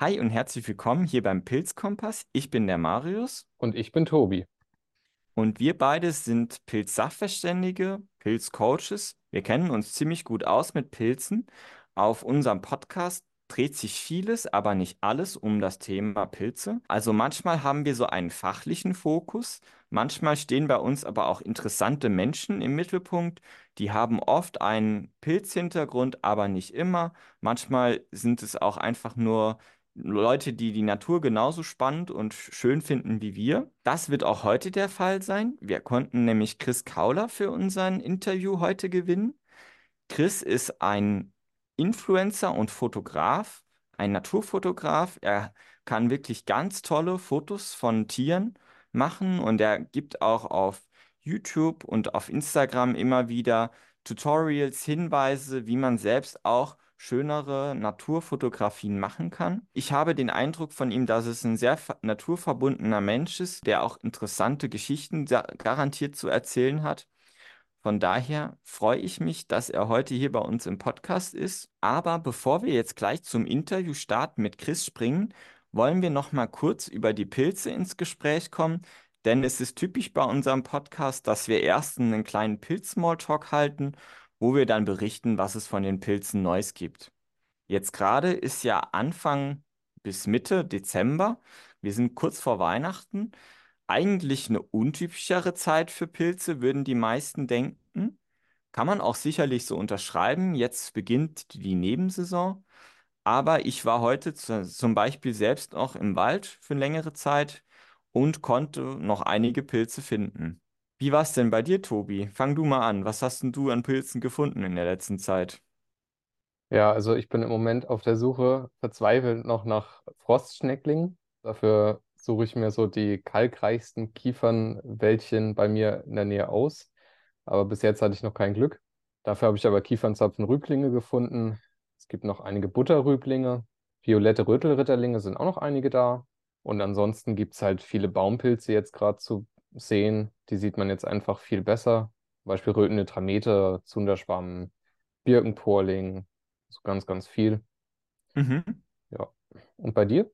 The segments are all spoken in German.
Hi und herzlich willkommen hier beim Pilzkompass. Ich bin der Marius Und ich bin Tobi. und wir beide sind Pilzsachverständige, Pilzcoaches. Wir kennen uns ziemlich gut aus mit Pilzen. Auf unserem Podcast dreht sich vieles, aber nicht alles um das Thema Pilze. Also manchmal haben wir so einen fachlichen Fokus, manchmal stehen bei uns aber auch interessante Menschen im Mittelpunkt. Die haben oft einen Pilzhintergrund, aber nicht immer. Manchmal sind es auch einfach nur Leute, die die Natur genauso spannend und schön finden wie wir. Das wird auch heute der Fall sein. Wir konnten nämlich Chris Kauler für unser Interview heute gewinnen. Chris ist ein Influencer und Fotograf, ein Naturfotograf. Er kann wirklich ganz tolle Fotos von Tieren machen und er gibt auch auf YouTube und auf Instagram immer wieder Tutorials, Hinweise, wie man selbst auch schönere Naturfotografien machen kann. Ich habe den Eindruck von ihm, dass es ein sehr ver- naturverbundener Mensch ist, der auch interessante Geschichten garantiert zu erzählen hat. Von daher freue ich mich, dass er heute hier bei uns im Podcast ist. Aber bevor wir jetzt gleich zum Interview starten mit Chris springen, wollen wir noch mal kurz über die Pilze ins Gespräch kommen. Denn es ist typisch bei unserem Podcast, dass wir erst einen kleinen Pilz-Smalltalk halten, wo wir dann berichten, was es von den Pilzen Neues gibt. Jetzt gerade ist ja Anfang bis Mitte Dezember. Wir sind kurz vor Weihnachten. Eigentlich eine untypischere Zeit für Pilze, würden die meisten denken. Kann man auch sicherlich so unterschreiben. Jetzt beginnt die Nebensaison. Aber ich war heute zu, zum Beispiel selbst noch im Wald für längere Zeit und konnte noch einige Pilze finden. Wie war es denn bei dir, Tobi? Fang du mal an. Was hast denn du an Pilzen gefunden in der letzten Zeit? Ja, also ich bin im Moment auf der Suche verzweifelt noch nach Frostschnecklingen. Dafür suche ich mir so die kalkreichsten Kiefernwäldchen bei mir in der Nähe aus. Aber bis jetzt hatte ich noch kein Glück. Dafür habe ich aber Kiefernzapfenrüblinge gefunden. Es gibt noch einige Butterrüblinge. Violette Rötelritterlinge sind auch noch einige da. Und ansonsten gibt es halt viele Baumpilze jetzt gerade zu sehen. Die sieht man jetzt einfach viel besser. Zum Beispiel rötende Tramete, Zunderschwamm, Birkenporling. So ganz, ganz viel. Mhm. Ja. Und bei dir?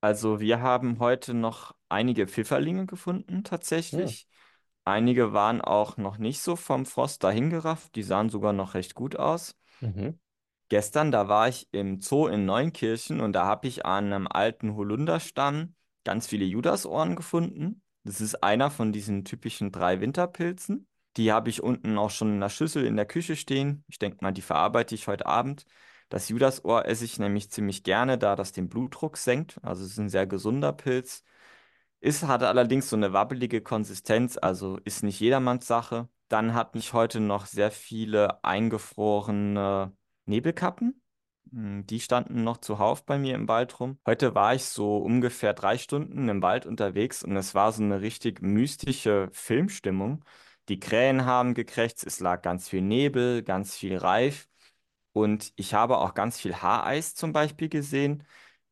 Also wir haben heute noch einige Pfifferlinge gefunden, tatsächlich. Einige waren auch noch nicht so vom Frost dahingerafft, die sahen sogar noch recht gut aus. Mhm. Gestern, da war ich im Zoo in Neunkirchen und da habe ich an einem alten Holunderstamm ganz viele Judasohren gefunden. Das ist einer von diesen typischen drei Winterpilzen. Die habe ich unten auch schon in der Schüssel in der Küche stehen. Ich denke mal, die verarbeite ich heute Abend. Das Judasohr esse ich nämlich ziemlich gerne, da das den Blutdruck senkt. Also es ist ein sehr gesunder Pilz. Ist, hat allerdings so eine wabbelige Konsistenz, also ist nicht jedermanns Sache. Dann hatte ich heute noch sehr viele eingefrorene Nebelkappen. Mm, Die standen noch zuhauf bei mir im Wald rum. Heute war ich so ungefähr drei Stunden im Wald unterwegs und es war so eine richtig mystische Filmstimmung. Die Krähen haben gekrächzt, es lag ganz viel Nebel, ganz viel Reif und ich habe auch ganz viel Haareis zum Beispiel gesehen.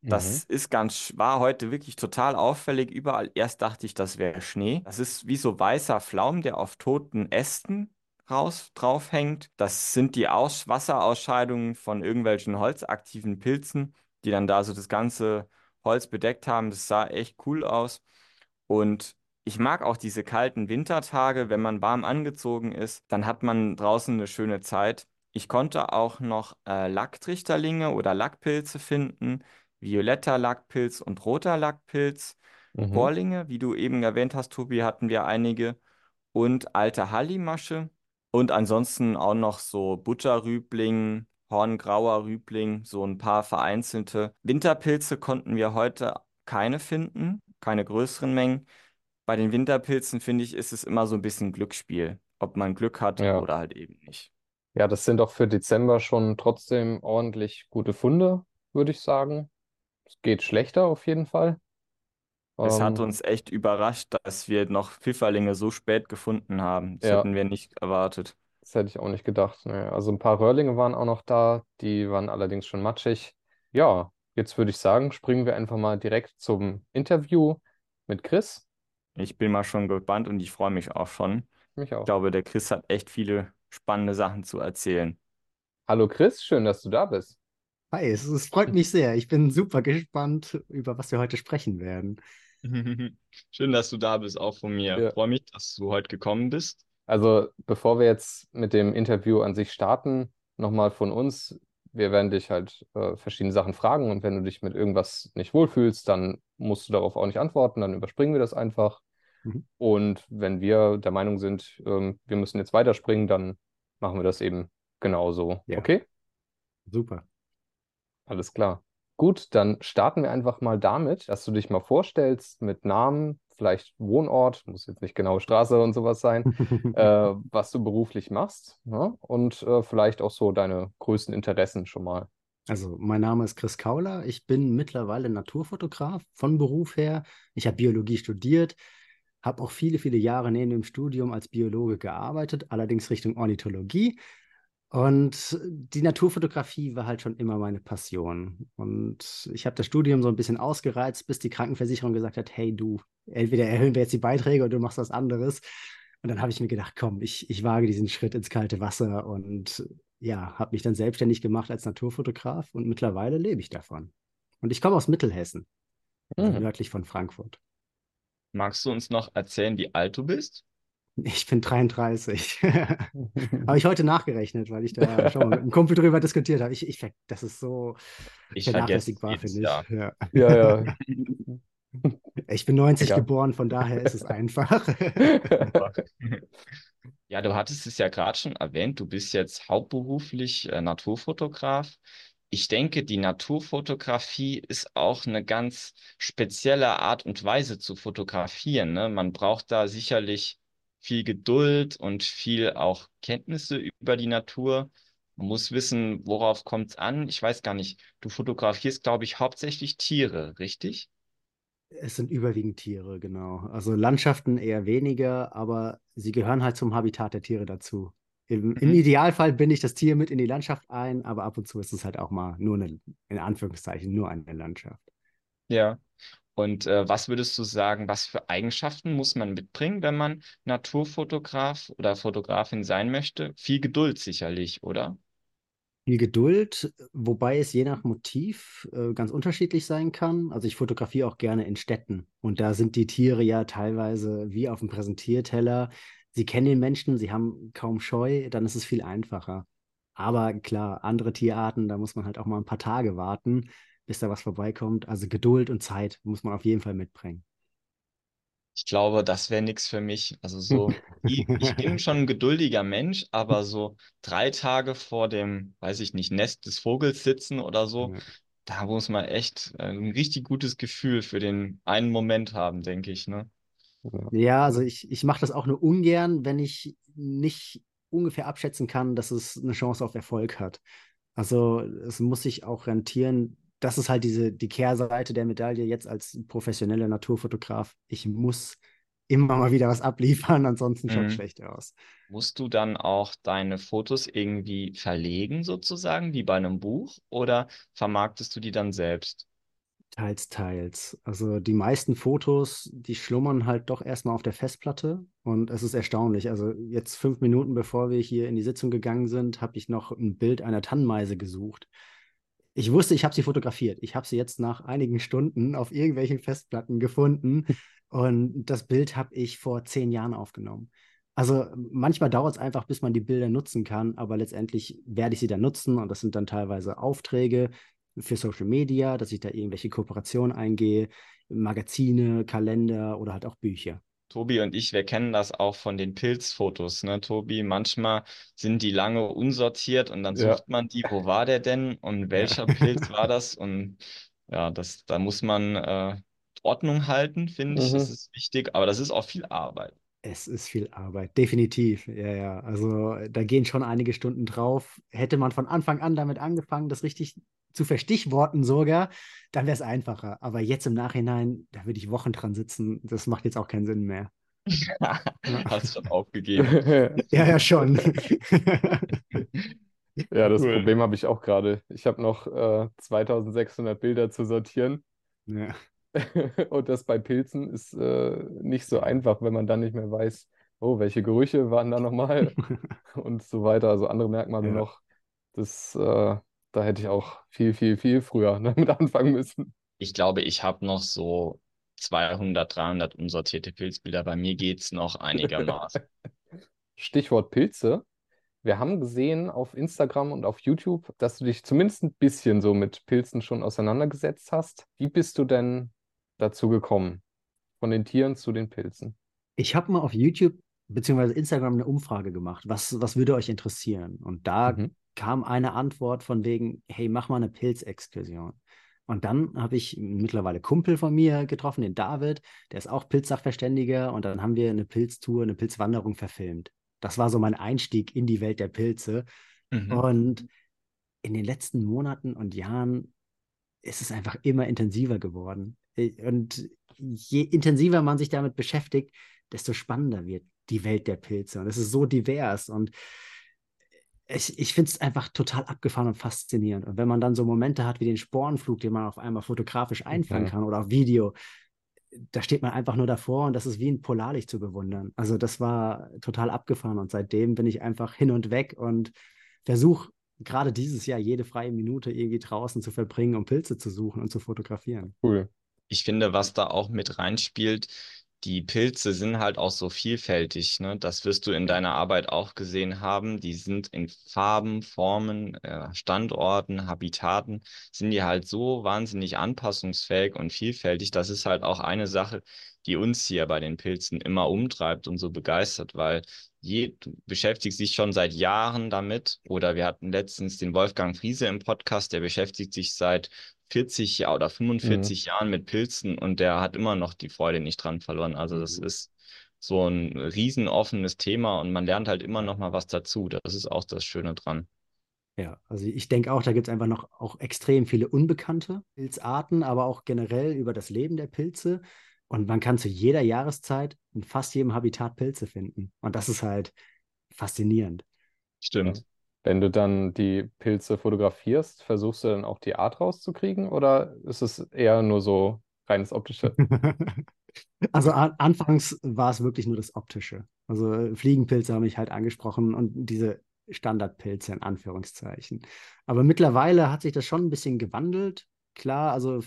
Mhm. Das ist ganz, war heute wirklich total auffällig überall. Erst dachte ich, das wäre Schnee. Das ist wie so weißer Flaum, der auf toten Ästen raus draufhängt. Das sind die Aus Wasserausscheidungen von irgendwelchen holzaktiven Pilzen, die dann da so das ganze Holz bedeckt haben. Das sah echt cool aus. Und ich mag auch diese kalten Wintertage, wenn man warm angezogen ist, dann hat man draußen eine schöne Zeit. Ich konnte auch noch äh, Lacktrichterlinge oder Lackpilze finden violetter Lackpilz und roter Lackpilz. Mhm. Porlinge, wie du eben erwähnt hast, Tobi, hatten wir einige. Und alte Hallimasche. Und ansonsten auch noch so Butterrübling, Horngrauer Rübling, so ein paar vereinzelte. Winterpilze konnten wir heute keine finden, keine größeren Mengen. Bei den Winterpilzen, finde ich, ist es immer so ein bisschen Glücksspiel, ob man Glück hat Ja. oder halt eben nicht. Ja, das sind doch für Dezember schon trotzdem ordentlich gute Funde, würde ich sagen. Es geht schlechter auf jeden Fall. Es hat Ähm, uns echt überrascht, dass wir noch Pfifferlinge so spät gefunden haben. Das ja, hätten wir nicht erwartet. das hätte ich auch nicht gedacht. Ne. Also ein paar Röhrlinge waren auch noch da, die waren allerdings schon matschig. Ja, jetzt würde ich sagen, springen wir einfach mal direkt zum Interview mit Chris. Ich bin mal schon gespannt und ich freue mich auch schon. Mich Ich auch. glaube, der Chris hat echt viele spannende Sachen zu erzählen. Hallo Chris, schön, dass du da bist. Hi, es, es freut mich sehr. Ich bin super gespannt, über was wir heute sprechen werden. Schön, dass du da bist, auch von mir. Ja. Freue mich, dass du heute gekommen bist. Also, bevor wir jetzt mit dem Interview an sich starten, nochmal von uns. Wir werden dich halt äh, verschiedene Sachen fragen und wenn du dich mit irgendwas nicht wohlfühlst, dann musst du darauf auch nicht antworten, dann überspringen wir das einfach. Mhm. Und wenn wir der Meinung sind, ähm, wir müssen jetzt weiterspringen, dann machen wir das eben genauso. Ja. Okay? Super. Alles klar. Gut, dann starten wir einfach mal damit, dass du dich mal vorstellst mit Namen, vielleicht Wohnort, muss jetzt nicht genau Straße und sowas sein, äh, was du beruflich machst, ne? Und äh, vielleicht auch so deine größten Interessen schon mal. Also, mein Name ist Chris Kauler. Ich bin mittlerweile Naturfotograf von Beruf her. Ich habe Biologie studiert, habe auch viele, viele Jahre neben dem Studium als Biologe gearbeitet, allerdings Richtung Ornithologie. Und die Naturfotografie war halt schon immer meine Passion. Und ich habe das Studium so ein bisschen ausgereizt, bis die Krankenversicherung gesagt hat, hey du, entweder erhöhen wir jetzt die Beiträge oder du machst was anderes. Und dann habe ich mir gedacht, komm, ich, ich wage diesen Schritt ins kalte Wasser und ja, habe mich dann selbstständig gemacht als Naturfotograf und mittlerweile lebe ich davon. Und ich komme aus Mittelhessen, also Mhm. nördlich von Frankfurt. Magst du uns noch erzählen, wie alt du bist? Ich bin 33. Habe ich heute nachgerechnet, weil ich da schon mit einem Kumpel drüber diskutiert habe. Ich, ich, das ist so Ich vernachlässigbar, finde ich. Jahr. Ja. Ja, ja. Ich bin 90 Egal. geboren, von daher ist es einfach. Ja, du hattest es ja gerade schon erwähnt, du bist jetzt hauptberuflich äh, Naturfotograf. Ich denke, die Naturfotografie ist auch eine ganz spezielle Art und Weise zu fotografieren, ne? Man braucht da sicherlich viel Geduld und viel auch Kenntnisse über die Natur. Man muss wissen, worauf kommt es an. Ich weiß gar nicht, du fotografierst, glaube ich, hauptsächlich Tiere, richtig? Es sind überwiegend Tiere, genau. Also Landschaften eher weniger, aber sie gehören halt zum Habitat der Tiere dazu. Im, im Mhm. Idealfall binde ich das Tier mit in die Landschaft ein, aber ab und zu ist es halt auch mal nur eine, in Anführungszeichen, nur eine Landschaft. Ja. Und äh, was würdest du sagen, was für Eigenschaften muss man mitbringen, wenn man Naturfotograf oder Fotografin sein möchte? Viel Geduld sicherlich, oder? Viel Geduld, wobei es je nach Motiv äh, ganz unterschiedlich sein kann. Also ich fotografiere auch gerne in Städten und da sind die Tiere ja teilweise wie auf dem Präsentierteller. Sie kennen den Menschen, sie haben kaum Scheu, dann ist es viel einfacher. Aber klar, andere Tierarten, da muss man halt auch mal ein paar Tage warten, bis da was vorbeikommt. Also Geduld und Zeit muss man auf jeden Fall mitbringen. Ich glaube, das wäre nichts für mich. Also so, ich, ich bin schon ein geduldiger Mensch, aber so drei Tage vor dem, weiß ich nicht, Nest des Vogels sitzen oder so, Ja. da muss man echt äh, ein richtig gutes Gefühl für den einen Moment haben, denke ich, ne? Ja, also ich, ich mache das auch nur ungern, wenn ich nicht ungefähr abschätzen kann, dass es eine Chance auf Erfolg hat. Also es muss sich auch rentieren. Das ist halt diese, die Kehrseite der Medaille jetzt als professioneller Naturfotograf. Ich muss immer mal wieder was abliefern, ansonsten schaut es Mhm. schlecht aus. Musst du dann auch deine Fotos irgendwie verlegen, sozusagen, wie bei einem Buch, oder vermarktest du die dann selbst? Teils, teils. Also die meisten Fotos, die schlummern halt doch erstmal auf der Festplatte und es ist erstaunlich. Also jetzt fünf Minuten bevor wir hier in die Sitzung gegangen sind, habe ich noch ein Bild einer Tannenmeise gesucht. Ich wusste, ich habe sie fotografiert. Ich habe sie jetzt nach einigen Stunden auf irgendwelchen Festplatten gefunden und das Bild habe ich vor zehn Jahren aufgenommen. Also manchmal dauert es einfach, bis man die Bilder nutzen kann, aber letztendlich werde ich sie dann nutzen und das sind dann teilweise Aufträge für Social Media, dass ich da irgendwelche Kooperationen eingehe, Magazine, Kalender oder halt auch Bücher. Tobi und ich, wir kennen das auch von den Pilzfotos, ne, Tobi? Manchmal sind die lange unsortiert und dann Ja. sucht man die, wo war der denn und welcher Pilz war das? Und ja, das, da muss man äh, Ordnung halten, finde ich. Das Mhm. ist wichtig, aber das ist auch viel Arbeit. Es ist viel Arbeit, definitiv. Ja, ja. Also da gehen schon einige Stunden drauf. Hätte man von Anfang an damit angefangen, das richtig zu verstichworten sogar, dann wäre es einfacher. Aber jetzt im Nachhinein, da würde ich Wochen dran sitzen. Das macht jetzt auch keinen Sinn mehr. Hast schon aufgegeben. Ja, ja, schon. Ja, das Cool. Problem habe ich auch gerade. Ich habe noch äh, 2600 Bilder zu sortieren. Ja. Und das bei Pilzen ist äh, nicht so einfach, wenn man dann nicht mehr weiß, oh, welche Gerüche waren da nochmal und so weiter. Also andere Merkmale Ja. noch. Das, äh, Da hätte ich auch viel, viel, viel früher damit anfangen müssen. Ich glaube, ich habe noch so 200, 300 unsortierte Pilzbilder. Bei mir geht es noch einigermaßen. Stichwort Pilze. Wir haben gesehen auf Instagram und auf YouTube, dass du dich zumindest ein bisschen so mit Pilzen schon auseinandergesetzt hast. Wie bist du denn dazu gekommen? Von den Tieren zu den Pilzen? Ich habe mal auf YouTube bzw. Instagram eine Umfrage gemacht. Was, was würde euch interessieren? Und da mhm. kam eine Antwort von wegen, hey, mach mal eine Pilzexkursion. Und dann habe ich mittlerweile Kumpel von mir getroffen, den David, der ist auch Pilzsachverständiger. Und dann haben wir eine Pilztour, eine Pilzwanderung verfilmt. Das war so mein Einstieg in die Welt der Pilze. Mhm. Und in den letzten Monaten und Jahren ist es einfach immer intensiver geworden. Und je intensiver man sich damit beschäftigt, desto spannender wird die Welt der Pilze. Und es ist so divers. Und ich, ich finde es einfach total abgefahren und faszinierend. Und wenn man dann so Momente hat wie den Sporenflug, den man auf einmal fotografisch einfangen mhm. kann oder auf Video, da steht man einfach nur davor und das ist wie ein Polarlicht zu bewundern. Also das war total abgefahren und seitdem bin ich einfach hin und weg und versuche gerade dieses Jahr jede freie Minute irgendwie draußen zu verbringen, um Pilze zu suchen und zu fotografieren. Cool. Ich finde, was da auch mit reinspielt, die Pilze sind halt auch so vielfältig. Ne? Das wirst du in deiner Arbeit auch gesehen haben. Die sind in Farben, Formen, äh, Standorten, Habitaten, sind die halt so wahnsinnig anpassungsfähig und vielfältig. Das ist halt auch eine Sache, die uns hier bei den Pilzen immer umtreibt und so begeistert, weil je, du beschäftigst dich schon seit Jahren damit. Oder wir hatten letztens den Wolfgang Friese im Podcast, der beschäftigt sich seit 40 Jahren oder 45 mhm. Jahren mit Pilzen und der hat immer noch die Freude nicht dran verloren. Also das mhm. ist so ein riesen offenes Thema und man lernt halt immer noch mal was dazu. Das ist auch das Schöne dran. Ja, also ich denke auch, da gibt es einfach noch auch extrem viele unbekannte Pilzarten, aber auch generell über das Leben der Pilze. Und man kann zu jeder Jahreszeit in fast jedem Habitat Pilze finden. Und das ist halt faszinierend. Stimmt. Wenn du dann die Pilze fotografierst, versuchst du dann auch die Art rauszukriegen oder ist es eher nur so reines Optische? Also an, anfangs war es wirklich nur das Optische. Also äh, Fliegenpilze haben mich halt angesprochen und diese Standardpilze in Anführungszeichen. Aber mittlerweile hat sich das schon ein bisschen gewandelt. Klar, also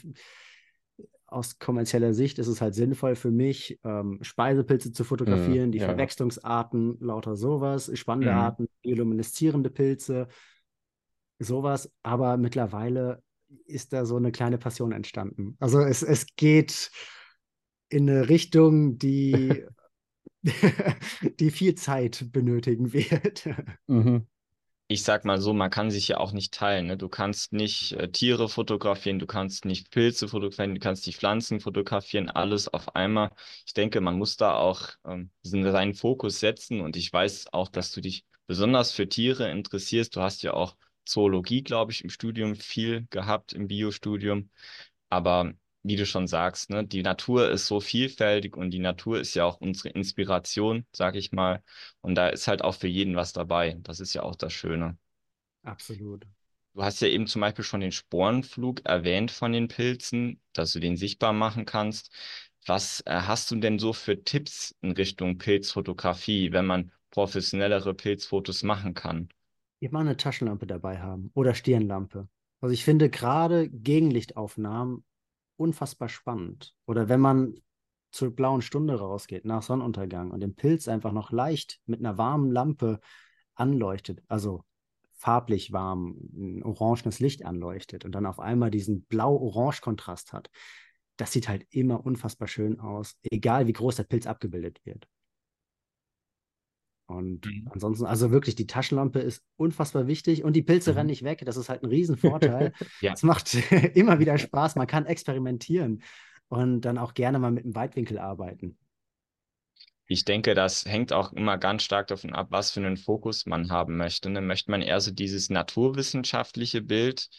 aus kommerzieller Sicht ist es halt sinnvoll für mich, ähm, Speisepilze zu fotografieren, mm, die ja. Verwechslungsarten, lauter sowas, spannende mm. Arten, biolumineszierende Pilze, sowas. Aber mittlerweile ist da so eine kleine Passion entstanden. Also es, es geht in eine Richtung, die, die viel Zeit benötigen wird. Mhm ich sag mal so, man kann sich ja auch nicht teilen. Ne? Du kannst nicht äh, Tiere fotografieren, du kannst nicht Pilze fotografieren, du kannst nicht Pflanzen fotografieren, alles auf einmal. Ich denke, man muss da auch ähm, seinen Fokus setzen und ich weiß auch, dass du dich besonders für Tiere interessierst. Du hast ja auch Zoologie, glaube ich, im Studium viel gehabt, im Biostudium. Aber wie du schon sagst, ne, die Natur ist so vielfältig und die Natur ist ja auch unsere Inspiration, sag ich mal. Und da ist halt auch für jeden was dabei. Das ist ja auch das Schöne. Absolut. Du hast ja eben zum Beispiel schon den Sporenflug erwähnt von den Pilzen, dass du den sichtbar machen kannst. Was äh, hast du denn so für Tipps in Richtung Pilzfotografie, wenn man professionellere Pilzfotos machen kann? Immer eine Taschenlampe dabei haben oder Stirnlampe. Also ich finde gerade Gegenlichtaufnahmen unfassbar spannend. Oder wenn man zur blauen Stunde rausgeht, nach Sonnenuntergang und den Pilz einfach noch leicht mit einer warmen Lampe anleuchtet, also farblich warm, ein orangenes Licht anleuchtet und dann auf einmal diesen blau-orange-Kontrast hat, das sieht halt immer unfassbar schön aus, egal wie groß der Pilz abgebildet wird. Und mhm. ansonsten, also wirklich, die Taschenlampe ist unfassbar wichtig und die Pilze mhm. rennen nicht weg. Das ist halt ein Riesenvorteil. ja. Es macht immer wieder Spaß. Man kann experimentieren und dann auch gerne mal mit einem Weitwinkel arbeiten. Ich denke, das hängt auch immer ganz stark davon ab, was für einen Fokus man haben möchte. Ne? Möchte man eher so dieses naturwissenschaftliche Bild,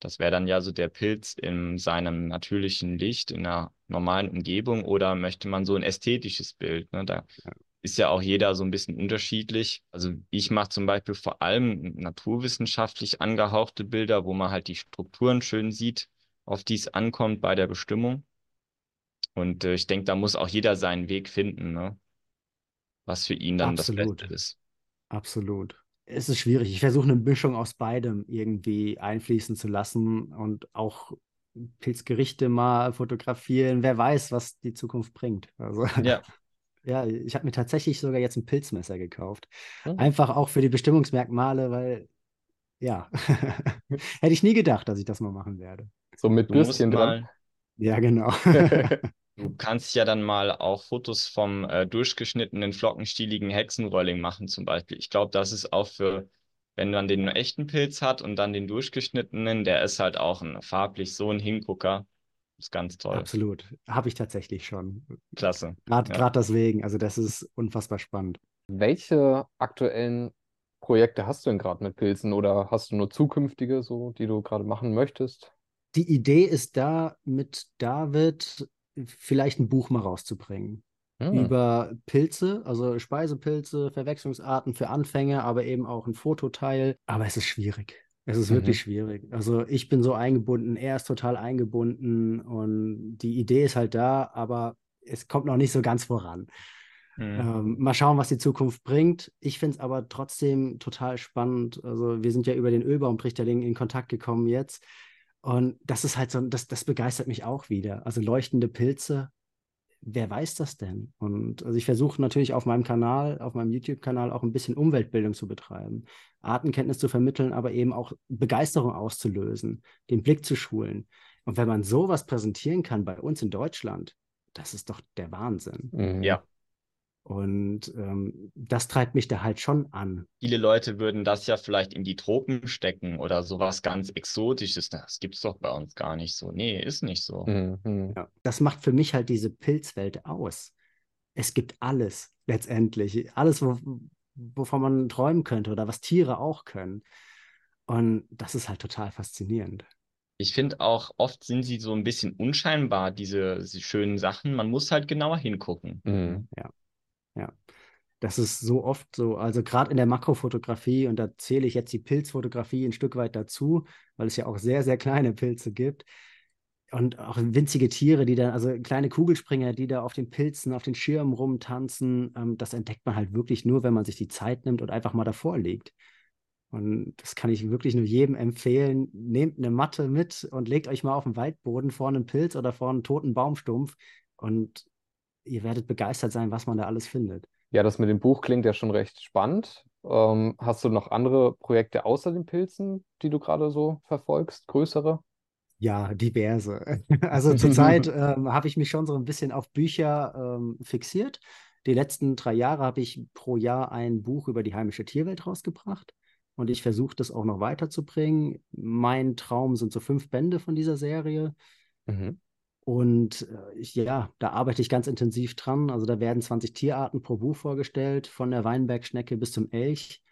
das wäre dann ja so der Pilz in seinem natürlichen Licht, in einer normalen Umgebung, oder möchte man so ein ästhetisches Bild? Ne? Da ja ist ja auch jeder so ein bisschen unterschiedlich. Also ich mache zum Beispiel vor allem naturwissenschaftlich angehauchte Bilder, wo man halt die Strukturen schön sieht, auf die es ankommt bei der Bestimmung. Und äh, ich denke, da muss auch jeder seinen Weg finden, ne? was für ihn dann Absolut. das Beste ist. Absolut. es ist schwierig. Ich versuche eine Mischung aus beidem irgendwie einfließen zu lassen und auch Pilzgerichte mal fotografieren. Wer weiß, was die Zukunft bringt. Also, Ja. Ja, ich habe mir tatsächlich sogar jetzt ein Pilzmesser gekauft. Hm. Einfach auch für die Bestimmungsmerkmale, weil, ja, hätte ich nie gedacht, dass ich das mal machen werde. So mit Bürstchen dran. mal, Ja, genau. du kannst ja dann mal auch Fotos vom äh, durchgeschnittenen, flockenstieligen Hexenrolling machen zum Beispiel. Ich glaube, das ist auch für, wenn man den echten Pilz hat und dann den durchgeschnittenen, der ist halt auch ein, farblich so ein Hingucker. Ist ganz toll. Absolut. Habe ich tatsächlich schon. Klasse. Gerade Ja. deswegen. Also, das ist unfassbar spannend. Welche aktuellen Projekte hast du denn gerade mit Pilzen oder hast du nur zukünftige, so, die du gerade machen möchtest? Die Idee ist da, mit David vielleicht ein Buch mal rauszubringen. Hm. über Pilze, also Speisepilze, Verwechslungsarten für Anfänger, aber eben auch ein Fototeil. Aber es ist schwierig. Es ist Mhm. wirklich schwierig. Also ich bin so eingebunden, er ist total eingebunden und die Idee ist halt da, aber es kommt noch nicht so ganz voran. Hm. Ähm, mal schauen, was die Zukunft bringt. Ich finde es aber trotzdem total spannend. Also wir sind ja über den Ölbaumtrichterling in Kontakt gekommen jetzt. Und das ist halt so, das, das begeistert mich auch wieder. Also leuchtende Pilze, wer weiß das denn? Und also ich versuche natürlich auf meinem Kanal, auf meinem YouTube-Kanal auch ein bisschen Umweltbildung zu betreiben, Artenkenntnis zu vermitteln, aber eben auch Begeisterung auszulösen, den Blick zu schulen. Und wenn man sowas präsentieren kann bei uns in Deutschland, das ist doch der Wahnsinn. Mhm. Ja. Und ähm, das treibt mich da halt schon an. Viele Leute würden das ja vielleicht in die Tropen stecken oder sowas ganz Exotisches. Das gibt's doch bei uns gar nicht so. Nee, ist nicht so. Mhm. Ja. Das macht für mich halt diese Pilzwelt aus. Es gibt alles letztendlich. Alles, wo, wovon man träumen könnte oder was Tiere auch können. Und das ist halt total faszinierend. Ich finde auch, oft sind sie so ein bisschen unscheinbar, diese, diese schönen Sachen. Man muss halt genauer hingucken. Mhm. Ja. Das ist so oft so, also gerade in der Makrofotografie, und da zähle ich jetzt die Pilzfotografie ein Stück weit dazu, weil es ja auch sehr, sehr kleine Pilze gibt. Und auch winzige Tiere, die dann, also kleine Kugelspringer, die da auf den Pilzen, auf den Schirmen rumtanzen, ähm, das entdeckt man halt wirklich nur, wenn man sich die Zeit nimmt und einfach mal davor liegt. Und das kann ich wirklich nur jedem empfehlen. Nehmt eine Matte mit und legt euch mal auf den Waldboden vor einen Pilz oder vor einen toten Baumstumpf und ihr werdet begeistert sein, was man da alles findet. Ja, das mit dem Buch klingt ja schon recht spannend. Ähm, hast du noch andere Projekte außer den Pilzen, die du gerade so verfolgst, größere? Ja, diverse. Also zurzeit ähm, habe ich mich schon so ein bisschen auf Bücher ähm, fixiert. Die letzten drei Jahre habe ich pro Jahr ein Buch über die heimische Tierwelt rausgebracht. Und ich versuche das auch noch weiterzubringen. Mein Traum sind so fünf Bände von dieser Serie. Mhm. Und äh, ja, da arbeite ich ganz intensiv dran. Also da werden 20 Tierarten pro Buch vorgestellt, von der Weinbergschnecke bis zum Elch.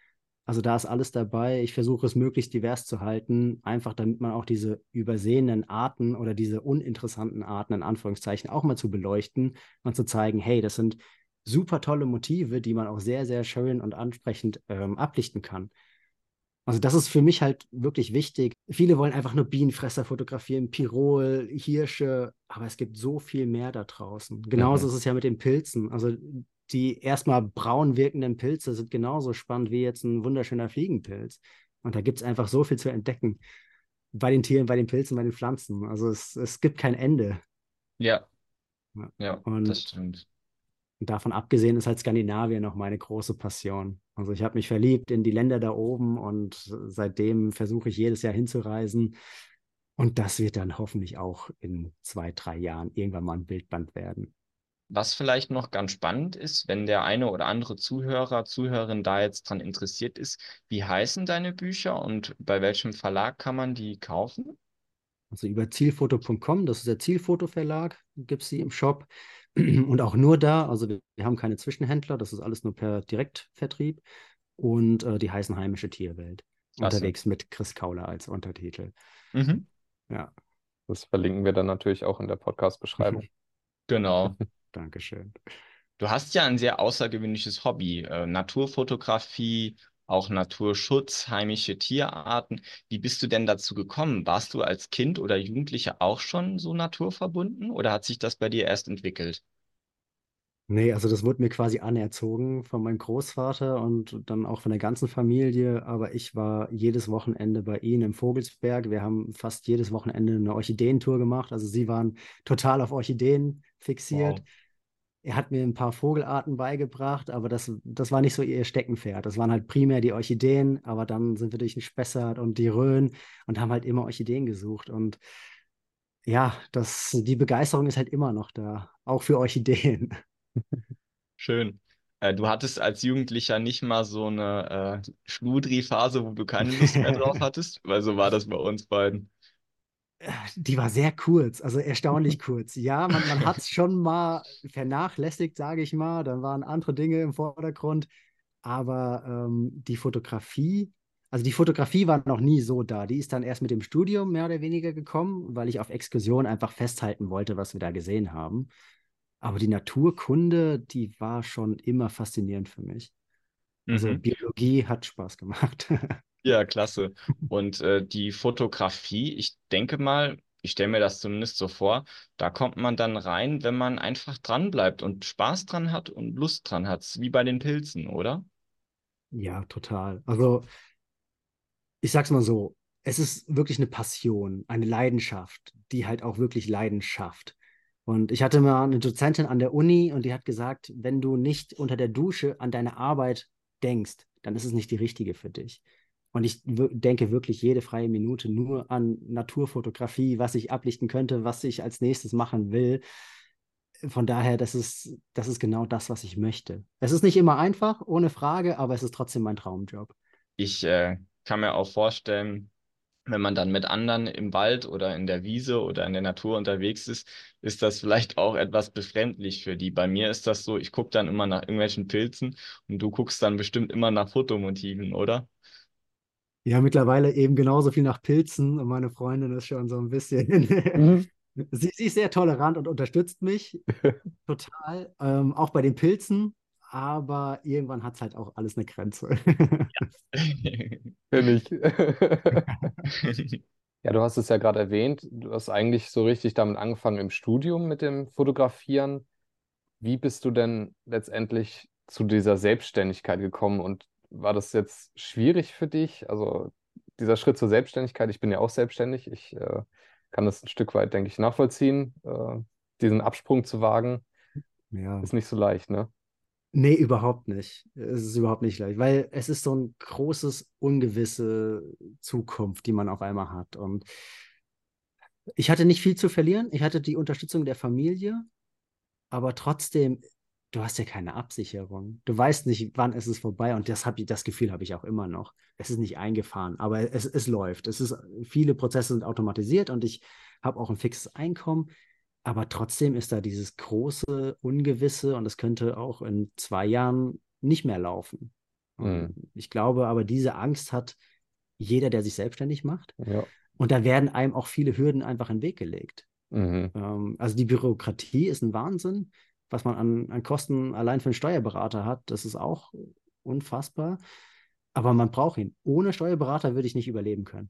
Also da ist alles dabei. Ich versuche es möglichst divers zu halten, einfach damit man auch diese übersehenen Arten oder diese uninteressanten Arten in Anführungszeichen auch mal zu beleuchten und zu zeigen, hey, das sind super tolle Motive, die man auch sehr, sehr schön und ansprechend ähm, ablichten kann. Also das ist für mich halt wirklich wichtig. Viele wollen einfach nur Bienenfresser fotografieren, Pirol, Hirsche, aber es gibt so viel mehr da draußen. Genauso Mhm. ist es ja mit den Pilzen. Also die erstmal braun wirkenden Pilze sind genauso spannend wie jetzt ein wunderschöner Fliegenpilz. Und da gibt es einfach so viel zu entdecken. Bei den Tieren, bei den Pilzen, bei den Pflanzen. Also es, es gibt kein Ende. Ja. Ja. Ja, Und- das stimmt. Und davon abgesehen ist halt Skandinavien noch meine große Passion. Also ich habe mich verliebt in die Länder da oben und seitdem versuche ich jedes Jahr hinzureisen. Und das wird dann hoffentlich auch in zwei, drei Jahren irgendwann mal ein Bildband werden. Was vielleicht noch ganz spannend ist, wenn der eine oder andere Zuhörer, Zuhörerin da jetzt dran interessiert ist, wie heißen deine Bücher und bei welchem Verlag kann man die kaufen? Also über zielfoto.com, das ist der Zielfoto-Verlag, gibt es sie im Shop. Und auch nur da, also wir, wir haben keine Zwischenhändler, das ist alles nur per Direktvertrieb. Und äh, die heißen Heimische Tierwelt. Klasse. Unterwegs mit Chris Kauler als Untertitel. Mhm. Ja, Das verlinken wir dann natürlich auch in der Podcast-Beschreibung. Genau. Dankeschön. Du hast ja ein sehr außergewöhnliches Hobby, äh, Naturfotografie, auch Naturschutz, heimische Tierarten. Wie bist du denn dazu gekommen? Warst du als Kind oder Jugendlicher auch schon so naturverbunden oder hat sich das bei dir erst entwickelt? Nee, also das wurde mir quasi anerzogen von meinem Großvater und dann auch von der ganzen Familie. Aber ich war jedes Wochenende bei ihnen im Vogelsberg. Wir haben fast jedes Wochenende eine Orchideentour gemacht. Also sie waren total auf Orchideen fixiert. Wow. Er hat mir ein paar Vogelarten beigebracht, aber das, das war nicht so ihr Steckenpferd. Das waren halt primär die Orchideen, aber dann sind wir durch den Spessart und die Rhön und haben halt immer Orchideen gesucht. Und ja, das, die Begeisterung ist halt immer noch da, auch für Orchideen. Schön. Äh, du hattest als Jugendlicher nicht mal so eine äh, Schludri-Phase, wo du keine Lust mehr drauf hattest, weil so war das bei uns beiden. Die war sehr kurz, also erstaunlich kurz. Ja, man, man hat es schon mal vernachlässigt, sage ich mal. Dann waren andere Dinge im Vordergrund. Aber ähm, die Fotografie, also die Fotografie war noch nie so da. Die ist dann erst mit dem Studium mehr oder weniger gekommen, weil ich auf Exkursion einfach festhalten wollte, was wir da gesehen haben. Aber die Naturkunde, die war schon immer faszinierend für mich. Also Mhm. Biologie hat Spaß gemacht. Ja, klasse. Und äh, die Fotografie, ich denke mal, ich stelle mir das zumindest so vor, da kommt man dann rein, wenn man einfach dran bleibt und Spaß dran hat und Lust dran hat, wie bei den Pilzen, oder? Ja, total. Also ich sag's mal so, es ist wirklich eine Passion, eine Leidenschaft, die halt auch wirklich Leidenschaft. Und ich hatte mal eine Dozentin an der Uni und die hat gesagt, wenn du nicht unter der Dusche an deine Arbeit denkst, dann ist es nicht die richtige für dich. Und ich denke wirklich jede freie Minute nur an Naturfotografie, was ich ablichten könnte, was ich als nächstes machen will. Von daher, das ist, das ist genau das, was ich möchte. Es ist nicht immer einfach, ohne Frage, aber es ist trotzdem mein Traumjob. Ich äh, kann mir auch vorstellen, wenn man dann mit anderen im Wald oder in der Wiese oder in der Natur unterwegs ist, ist das vielleicht auch etwas befremdlich für die. Bei mir ist das so, ich gucke dann immer nach irgendwelchen Pilzen und du guckst dann bestimmt immer nach Fotomotiven, oder? Ja, mittlerweile eben genauso viel nach Pilzen und meine Freundin ist schon so ein bisschen. Mhm. Sie, sie ist sehr tolerant und unterstützt mich total, ähm, auch bei den Pilzen, aber irgendwann hat es halt auch alles eine Grenze. Kenn ich. Ja, du hast es ja gerade erwähnt, du hast eigentlich so richtig damit angefangen im Studium mit dem Fotografieren. Wie bist du denn letztendlich zu dieser Selbstständigkeit gekommen und war das jetzt schwierig für dich? Also dieser Schritt zur Selbstständigkeit, ich bin ja auch selbstständig, ich äh, kann das ein Stück weit, denke ich, nachvollziehen. Äh, diesen Absprung zu wagen, Ja. ist nicht so leicht, ne? Nee, überhaupt nicht. Es ist überhaupt nicht leicht, weil es ist so ein großes, ungewisse Zukunft, die man auf einmal hat. Und ich hatte nicht viel zu verlieren. Ich hatte die Unterstützung der Familie, aber trotzdem, du hast ja keine Absicherung. Du weißt nicht, wann ist es vorbei. Und das, hab ich, das Gefühl habe ich auch immer noch. Es ist nicht eingefahren, aber es, es läuft. Es ist, viele Prozesse sind automatisiert und ich habe auch ein fixes Einkommen. Aber trotzdem ist da dieses große Ungewisse und es könnte auch in zwei Jahren nicht mehr laufen. Mhm. Ich glaube aber, diese Angst hat jeder, der sich selbstständig macht. Ja. Und da werden einem auch viele Hürden einfach in den Weg gelegt. Mhm. Ähm, also die Bürokratie ist ein Wahnsinn, was man an, an Kosten allein für einen Steuerberater hat. Das ist auch unfassbar. Aber man braucht ihn. Ohne Steuerberater würde ich nicht überleben können.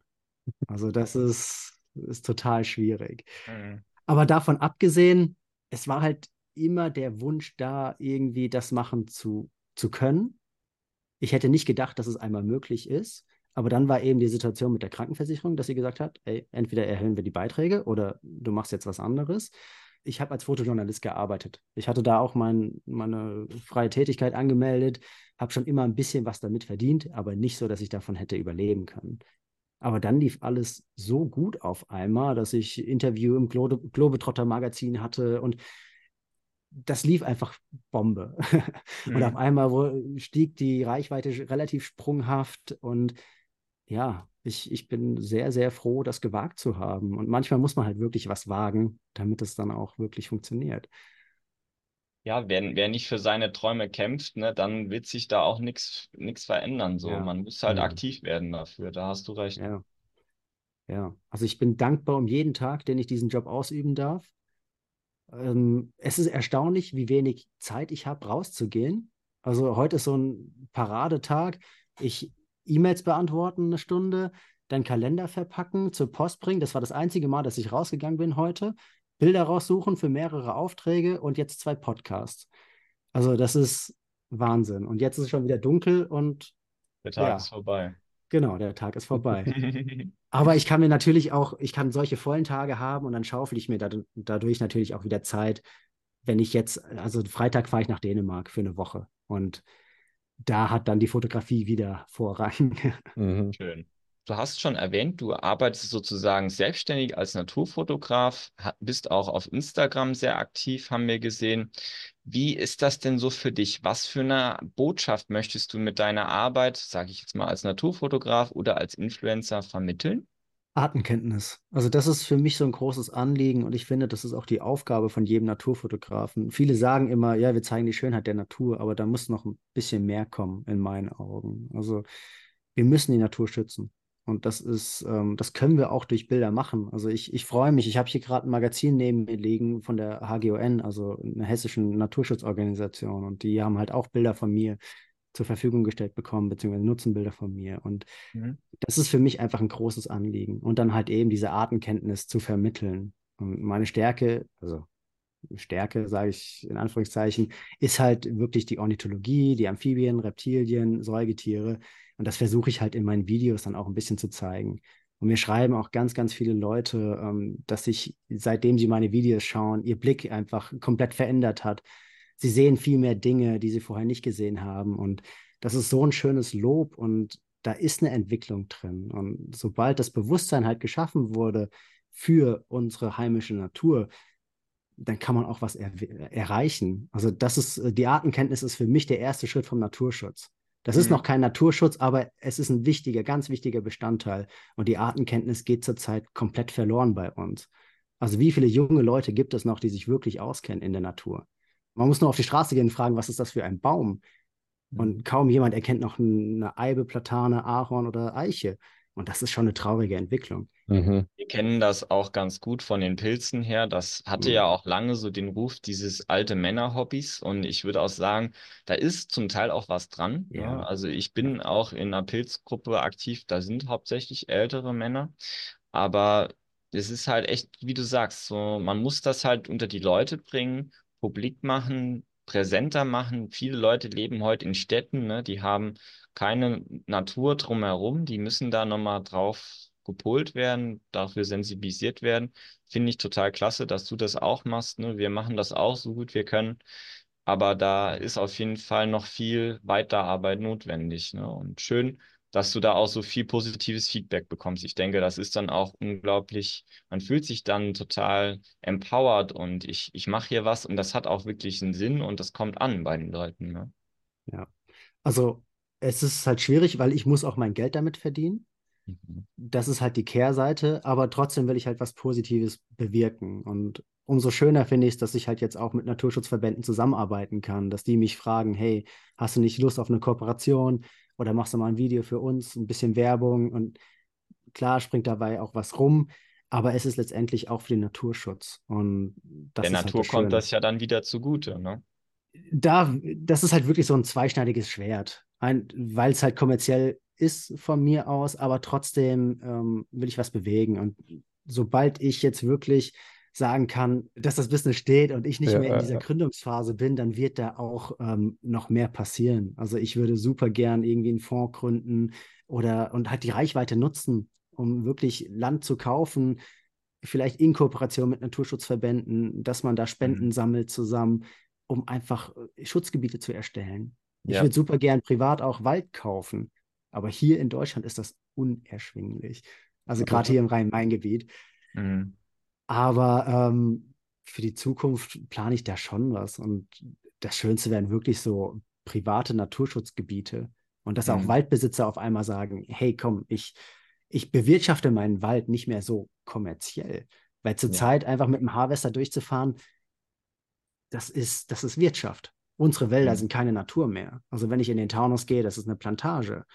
Also das ist, ist total schwierig. Mhm. Aber davon abgesehen, es war halt immer der Wunsch da, irgendwie das machen zu, zu können. Ich hätte nicht gedacht, dass es einmal möglich ist. Aber dann war eben die Situation mit der Krankenversicherung, dass sie gesagt hat, ey, entweder erhöhen wir die Beiträge oder du machst jetzt was anderes. Ich habe als Fotojournalist gearbeitet. Ich hatte da auch mein, meine freie Tätigkeit angemeldet, habe schon immer ein bisschen was damit verdient, aber nicht so, dass ich davon hätte überleben können. Aber dann lief alles so gut auf einmal, dass ich Interview im Glo Globetrotter Magazin hatte und das lief einfach Bombe. Und auf Mhm. einmal wo, stieg die Reichweite relativ sprunghaft und ja, ich, ich bin sehr, sehr froh, das gewagt zu haben. Und manchmal muss man halt wirklich was wagen, damit es dann auch wirklich funktioniert. Ja, wer, wer nicht für seine Träume kämpft, ne, dann wird sich da auch nichts verändern. So, Ja, man muss halt ja, aktiv werden dafür. Da hast du recht. ja, ja. Also ich bin dankbar um jeden Tag, den ich diesen Job ausüben darf. Ähm, es ist erstaunlich, wie wenig Zeit ich habe, rauszugehen. Also heute ist so ein Paradetag. Ich E-Mails beantworten eine Stunde, dann Kalender verpacken, zur Post bringen. Das war das einzige Mal, dass ich rausgegangen bin heute. Bilder raussuchen für mehrere Aufträge und jetzt zwei Podcasts. Also das ist Wahnsinn. Und jetzt ist es schon wieder dunkel und Der Tag Ja. ist vorbei. genau, der Tag ist vorbei. Aber ich kann mir natürlich auch, ich kann solche vollen Tage haben und dann schaufel ich mir dad- dadurch natürlich auch wieder Zeit, wenn ich jetzt, also Freitag fahre ich nach Dänemark für eine Woche und da hat dann die Fotografie wieder Vorrang. Mhm. Schön. Du hast schon erwähnt, du arbeitest sozusagen selbstständig als Naturfotograf, bist auch auf Instagram sehr aktiv, haben wir gesehen. Wie ist das denn so für dich? Was für eine Botschaft möchtest du mit deiner Arbeit, sage ich jetzt mal als Naturfotograf oder als Influencer vermitteln? Artenkenntnis. Also das ist für mich so ein großes Anliegen und ich finde, das ist auch die Aufgabe von jedem Naturfotografen. Viele sagen immer, ja, wir zeigen die Schönheit der Natur, aber da muss noch ein bisschen mehr kommen in meinen Augen. Also wir müssen die Natur schützen. Und das ist, ähm, das können wir auch durch Bilder machen. Also ich, ich freue mich, ich habe hier gerade ein Magazin neben mir liegen von der HGON, also einer hessischen Naturschutzorganisation. Und die haben halt auch Bilder von mir zur Verfügung gestellt bekommen, beziehungsweise nutzen Bilder von mir. Und Mhm. das ist für mich einfach ein großes Anliegen. Und dann halt eben diese Artenkenntnis zu vermitteln. Und meine Stärke, also Stärke, sage ich in Anführungszeichen, ist halt wirklich die Ornithologie, die Amphibien, Reptilien, Säugetiere. Und das versuche ich halt in meinen Videos dann auch ein bisschen zu zeigen. Und mir schreiben auch ganz, ganz viele Leute, ähm, dass sich, seitdem sie meine Videos schauen, ihr Blick einfach komplett verändert hat. Sie sehen viel mehr Dinge, die sie vorher nicht gesehen haben. Und das ist so ein schönes Lob und da ist eine Entwicklung drin. Und sobald das Bewusstsein halt geschaffen wurde für unsere heimische Natur, dann kann man auch was er erreichen. Also das ist, äh, die Artenkenntnis ist für mich der erste Schritt vom Naturschutz. Das ist Mhm. noch kein Naturschutz, aber es ist ein wichtiger, ganz wichtiger Bestandteil. Und die Artenkenntnis geht zurzeit komplett verloren bei uns. Also wie viele junge Leute gibt es noch, die sich wirklich auskennen in der Natur? Man muss nur auf die Straße gehen und fragen, was ist das für ein Baum? Und kaum jemand erkennt noch eine Eibe, Platane, Ahorn oder Eiche. Und das ist schon eine traurige Entwicklung. Mhm. Wir kennen das auch ganz gut von den Pilzen her. Das hatte Mhm. ja auch lange so den Ruf dieses alte Männerhobbys. Und ich würde auch sagen, da ist zum Teil auch was dran. ne? Ja. Also ich bin auch in einer Pilzgruppe aktiv. Da sind hauptsächlich ältere Männer. Aber es ist halt echt, wie du sagst, so, man muss das halt unter die Leute bringen, publik machen, präsenter machen. Viele Leute leben heute in Städten, ne? Die haben keine Natur drumherum. Die müssen da nochmal drauf gepolt werden, dafür sensibilisiert werden. Finde ich total klasse, dass du das auch machst. Ne? Wir machen das auch so gut wir können. Aber da ist auf jeden Fall noch viel Weiterarbeit notwendig. Ne? Und schön, dass du da auch so viel positives Feedback bekommst. Ich denke, das ist dann auch unglaublich, man fühlt sich dann total empowered und ich, ich mache hier was und das hat auch wirklich einen Sinn und das kommt an bei den Leuten. Ne? Ja. Also es ist halt schwierig, weil ich muss auch mein Geld damit verdienen. Mhm. Das ist halt die Kehrseite, aber trotzdem will ich halt was Positives bewirken. Und umso schöner finde ich es, dass ich halt jetzt auch mit Naturschutzverbänden zusammenarbeiten kann, dass die mich fragen, hey, hast du nicht Lust auf eine Kooperation oder machst du mal ein Video für uns, ein bisschen Werbung und klar springt dabei auch was rum, aber es ist letztendlich auch für den Naturschutz und das Der halt Natur das kommt das ja dann wieder zugute. Ne? da, das ist halt wirklich so ein zweischneidiges Schwert, weil es halt kommerziell ist von mir aus, aber trotzdem ähm, will ich was bewegen. Und sobald ich jetzt wirklich sagen kann, dass das Business steht und ich nicht Ja, mehr in dieser ja. Gründungsphase bin, dann wird da auch ähm, noch mehr passieren. Also ich würde super gern irgendwie einen Fonds gründen oder und halt die Reichweite nutzen, um wirklich Land zu kaufen, vielleicht in Kooperation mit Naturschutzverbänden, dass man da Spenden Mhm. sammelt zusammen, um einfach äh, Schutzgebiete zu erstellen. Ich Ja. würde super gern privat auch Wald kaufen, aber hier in Deutschland ist das unerschwinglich. Also gerade hier im Rhein-Main-Gebiet. Mhm. Aber ähm, für die Zukunft plane ich da schon was. Und das Schönste wären wirklich so private Naturschutzgebiete. Und dass auch Mhm. Waldbesitzer auf einmal sagen, hey, komm, ich, ich bewirtschafte meinen Wald nicht mehr so kommerziell. Weil zurzeit einfach mit dem Harvester durchzufahren, das ist, das ist Wirtschaft. Unsere Wälder Mhm. sind keine Natur mehr. Also wenn ich in den Taunus gehe, das ist eine Plantage,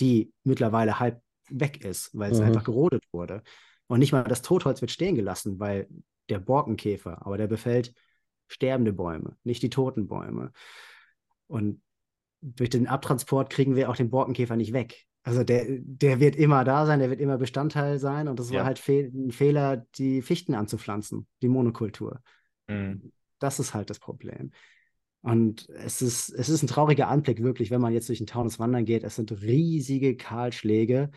die mittlerweile halb weg ist, weil es Mhm. einfach gerodet wurde. Und nicht mal das Totholz wird stehen gelassen, weil der Borkenkäfer, aber der befällt sterbende Bäume, nicht die toten Bäume. Und durch den Abtransport kriegen wir auch den Borkenkäfer nicht weg. Also der, der wird immer da sein, der wird immer Bestandteil sein. Und das war Ja. halt fe ein Fehler, die Fichten anzupflanzen, die Monokultur. Mhm. Das ist halt das Problem. Und es ist, es ist ein trauriger Anblick, wirklich, wenn man jetzt durch den Taunus wandern geht. Es sind riesige Kahlschläge.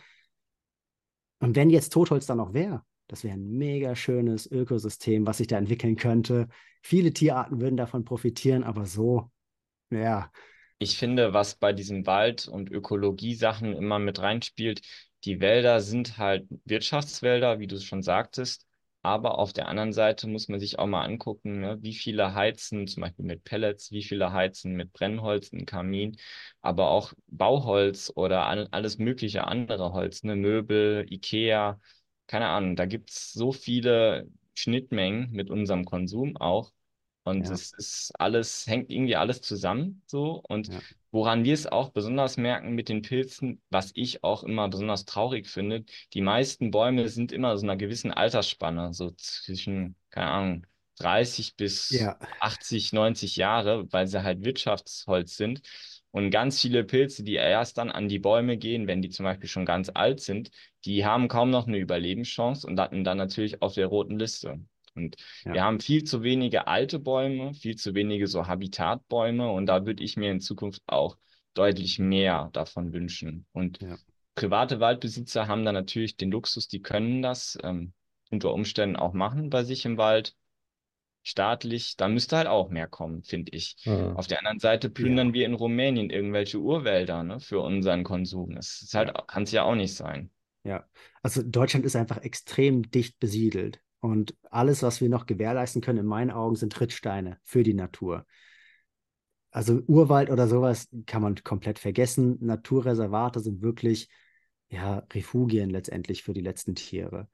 Und wenn jetzt Totholz da noch wäre, das wäre ein mega schönes Ökosystem, was sich da entwickeln könnte. Viele Tierarten würden davon profitieren, aber so, ja. Ich finde, was bei diesen Wald- und Ökologie-Sachen immer mit reinspielt, die Wälder sind halt Wirtschaftswälder, wie du es schon sagtest. Aber auf der anderen Seite muss man sich auch mal angucken, ne, wie viele heizen, zum Beispiel mit Pellets, wie viele heizen mit Brennholz, ein Kamin, aber auch Bauholz oder alles mögliche andere Holz, ne, Möbel, Ikea, keine Ahnung. Da gibt es so viele Schnittmengen mit unserem Konsum auch. Und Ja. es ist alles, hängt irgendwie alles zusammen so. Und Ja. Woran wir es auch besonders merken mit den Pilzen, was ich auch immer besonders traurig finde, die meisten Bäume sind immer so einer gewissen Altersspanne, so zwischen, keine Ahnung, 30 bis Ja. 80, 90 Jahre, weil sie halt Wirtschaftsholz sind. Und ganz viele Pilze, die erst dann an die Bäume gehen, wenn die zum Beispiel schon ganz alt sind, die haben kaum noch eine Überlebenschance und landen dann natürlich auf der roten Liste. Und Ja. wir haben viel zu wenige alte Bäume, viel zu wenige so Habitatbäume und da würde ich mir in Zukunft auch deutlich mehr davon wünschen. Und Ja. private Waldbesitzer haben da natürlich den Luxus, die können das ähm, unter Umständen auch machen bei sich im Wald. Staatlich, da müsste halt auch mehr kommen, finde ich. Mhm. Auf der anderen Seite plündern Ja. wir in Rumänien irgendwelche Urwälder, ne, für unseren Konsum. Das ist halt, kann es ja auch nicht sein. Ja, also Deutschland ist einfach extrem dicht besiedelt. Und alles, was wir noch gewährleisten können, in meinen Augen, sind Trittsteine für die Natur. Also Urwald oder sowas kann man komplett vergessen. Naturreservate sind wirklich ja, Refugien letztendlich für die letzten Tiere.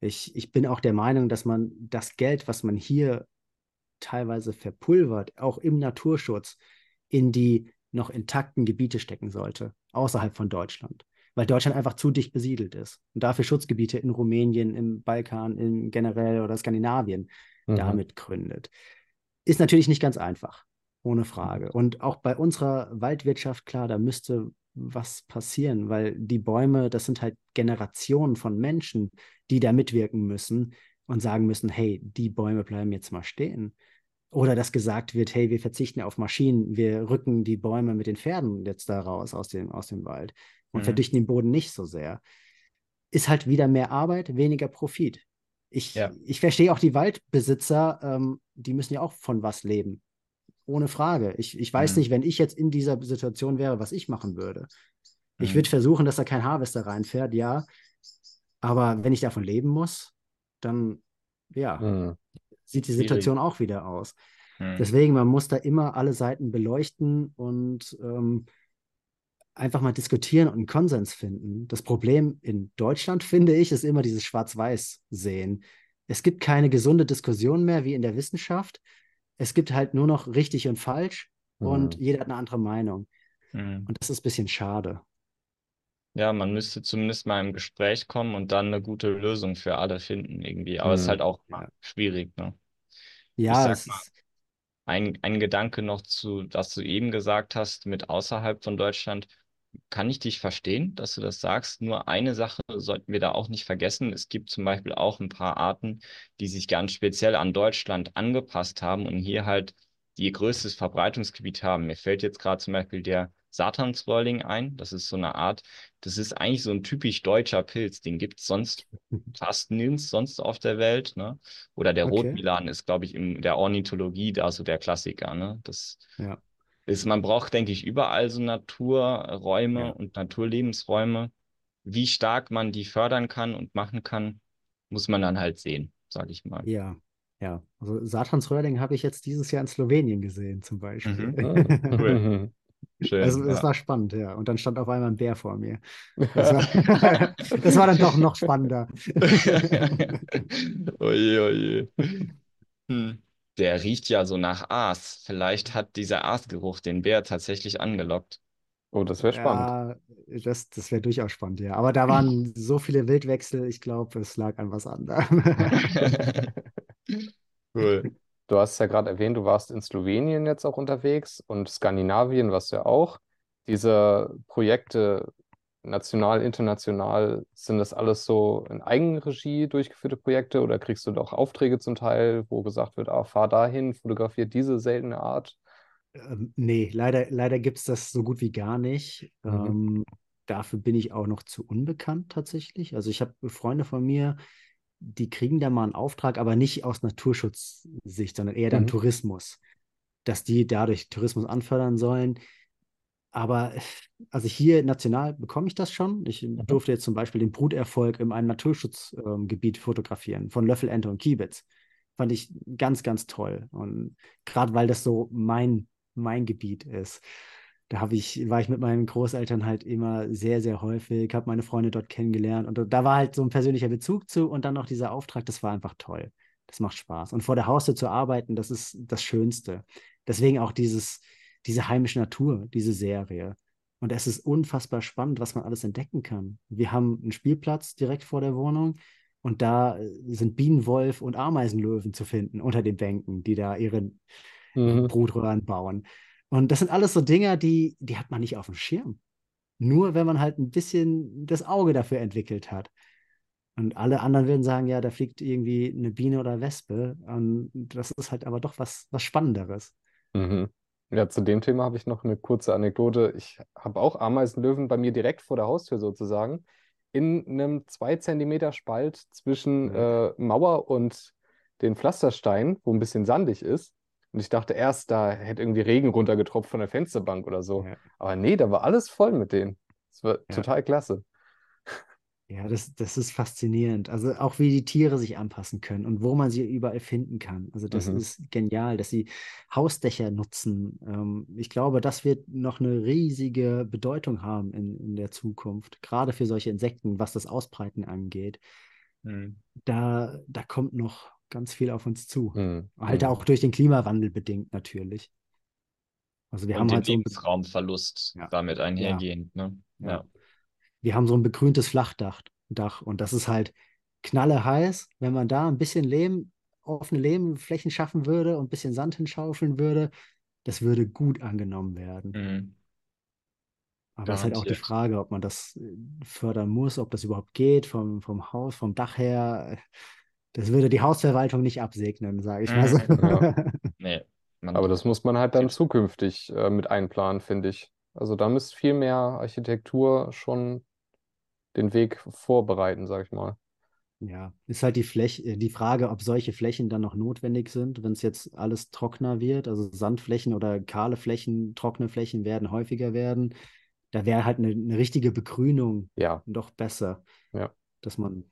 Ich, ich bin auch der Meinung, dass man das Geld, was man hier teilweise verpulvert, auch im Naturschutz, in die noch intakten Gebiete stecken sollte, außerhalb von Deutschland. Weil Deutschland einfach zu dicht besiedelt ist. Und dafür Schutzgebiete in Rumänien, im Balkan, in generell oder Skandinavien Mhm. damit gründet. Ist natürlich nicht ganz einfach, ohne Frage. Und auch bei unserer Waldwirtschaft, klar, da müsste was passieren, weil die Bäume, das sind halt Generationen von Menschen, die da mitwirken müssen und sagen müssen, hey, die Bäume bleiben jetzt mal stehen. Oder dass gesagt wird, hey, wir verzichten auf Maschinen, wir rücken die Bäume mit den Pferden jetzt da raus aus dem, aus dem Wald und Mhm. verdichten den Boden nicht so sehr. Ist halt wieder mehr Arbeit, weniger Profit. Ich, Ja. ich verstehe auch die Waldbesitzer, ähm, die müssen ja auch von was leben. Ohne Frage. Ich, ich weiß Mhm. nicht, wenn ich jetzt in dieser Situation wäre, was ich machen würde. Ich Mhm. würde versuchen, dass da kein Harvester reinfährt, ja. Aber wenn ich davon leben muss, dann ja, Mhm. sieht die Schwierig. Situation auch wieder aus. Hm. Deswegen, man muss da immer alle Seiten beleuchten und ähm, einfach mal diskutieren und einen Konsens finden. Das Problem in Deutschland, finde ich, ist immer dieses Schwarz-Weiß-Sehen. Es gibt keine gesunde Diskussion mehr wie in der Wissenschaft. Es gibt halt nur noch richtig und falsch und Mhm. jeder hat eine andere Meinung. Hm. Und das ist ein bisschen schade. Ja, man müsste zumindest mal im Gespräch kommen und dann eine gute Lösung für alle finden irgendwie. Aber es ist Mhm. halt auch Ja. schwierig, ne? Ja, ist, Ein, ein Gedanke noch zu, was du eben gesagt hast mit außerhalb von Deutschland. Kann ich dich verstehen, dass du das sagst? Nur eine Sache sollten wir da auch nicht vergessen. Es gibt zum Beispiel auch ein paar Arten, die sich ganz speziell an Deutschland angepasst haben und hier halt ihr größtes Verbreitungsgebiet haben. Mir fällt jetzt gerade zum Beispiel der Satansröhrling ein. Das ist so eine Art, das ist eigentlich so ein typisch deutscher Pilz. Den gibt es sonst fast nirgends sonst auf der Welt. Ne? Oder der Okay. Rotmilan ist, glaube ich, in der Ornithologie da so der Klassiker. Ne? Das ja. Ist, man braucht, denke ich, überall so Naturräume Ja. und Naturlebensräume. Wie stark man die fördern kann und machen kann, muss man dann halt sehen, sage ich mal. Ja, ja. Also Satansröhrling habe ich jetzt dieses Jahr in Slowenien gesehen, zum Beispiel. Mhm. Mhm. Cool. Schön. Also es ja. war spannend, ja. Und dann stand auf einmal ein Bär vor mir. Das war, das war dann doch noch spannender. Oje, oje. Hm. Der riecht ja so nach Aas. Vielleicht hat dieser Aasgeruch den Bär tatsächlich angelockt. Oh, das wäre spannend. Ja, das, das wäre durchaus spannend, ja. Aber da waren so viele Wildwechsel, ich glaube, es lag an was anderem. Cool. Du hast ja gerade erwähnt, du warst in Slowenien jetzt auch unterwegs und Skandinavien warst du ja auch. Diese Projekte, national, international, sind das alles so in Eigenregie durchgeführte Projekte oder kriegst du doch Aufträge zum Teil, wo gesagt wird, ah, fahr dahin, fotografiert diese seltene Art? Ähm, nee, leider, leider gibt es das so gut wie gar nicht. Mhm. Ähm, dafür bin ich auch noch zu unbekannt tatsächlich. Also ich habe Freunde von mir, die kriegen da mal einen Auftrag, aber nicht aus Naturschutzsicht, sondern eher dann Mhm. Tourismus, dass die dadurch Tourismus anfördern sollen. Aber also hier national bekomme ich das schon. Ich Mhm. durfte jetzt zum Beispiel den Bruterfolg in einem Naturschutzgebiet fotografieren von Löffelente und Kiebitz. Fand ich ganz, ganz toll. Und gerade weil das so mein, mein Gebiet ist. Da habe ich, war ich mit meinen Großeltern halt immer sehr, sehr häufig, habe meine Freunde dort kennengelernt und da war halt so ein persönlicher Bezug zu und dann noch dieser Auftrag, das war einfach toll. Das macht Spaß. Und vor der Haustür zu arbeiten, das ist das Schönste. Deswegen auch dieses, diese heimische Natur, diese Serie. Und es ist unfassbar spannend, was man alles entdecken kann. Wir haben einen Spielplatz direkt vor der Wohnung und da sind Bienenwolf und Ameisenlöwen zu finden unter den Bänken, die da ihre Mhm. Brutröhren bauen. Und das sind alles so Dinger, die, die hat man nicht auf dem Schirm. Nur wenn man halt ein bisschen das Auge dafür entwickelt hat. Und alle anderen würden sagen, ja, da fliegt irgendwie eine Biene oder Wespe. Und das ist halt aber doch was, was Spannenderes. Mhm. Ja, zu dem Thema habe ich noch eine kurze Anekdote. Ich habe auch Ameisenlöwen bei mir direkt vor der Haustür sozusagen, in einem 2 Zentimeter Spalt zwischen äh, Mauer und den Pflastersteinen, wo ein bisschen sandig ist. Und ich dachte erst, da hätte irgendwie Regen runtergetropft von der Fensterbank oder so. Ja. Aber nee, da war alles voll mit denen. Das war Ja. total klasse. Ja, das, das ist faszinierend. Also auch wie die Tiere sich anpassen können und wo man sie überall finden kann. Also das Mhm. ist genial, dass sie Hausdächer nutzen. Ähm, ich glaube, das wird noch eine riesige Bedeutung haben in, in der Zukunft, gerade für solche Insekten, was das Ausbreiten angeht. Hm. Da, da kommt noch ganz viel auf uns zu. Mhm. Halt Mhm. auch durch den Klimawandel bedingt natürlich. Also wir Und haben den halt so Lebensraumverlust Ja. damit einhergehend, ne? Ja. Ja. Wir haben so ein begrüntes Flachdach Dach, und das ist halt knalleheiß. Wenn man da ein bisschen Lehm, offene Lehmflächen schaffen würde und ein bisschen Sand hinschaufeln würde, das würde gut angenommen werden. Hm. Aber es ist halt auch die. Frage, ob man das äh, fördern muss, ob das überhaupt geht, vom, vom Haus, vom Dach her. Das würde die Hausverwaltung nicht absegnen, sage ich mal so. Mhm. Ja. Nee. Aber das muss man halt dann zukünftig äh, mit einplanen, finde ich. Also da müsste viel mehr Architektur schon den Weg vorbereiten, sag ich mal. Ja, ist halt die Fläche, die Frage, ob solche Flächen dann noch notwendig sind, wenn es jetzt alles trockener wird. Also Sandflächen oder kahle Flächen, trockene Flächen werden häufiger werden. Da wäre halt eine, eine richtige Begrünung Ja, doch besser. Ja. Dass man,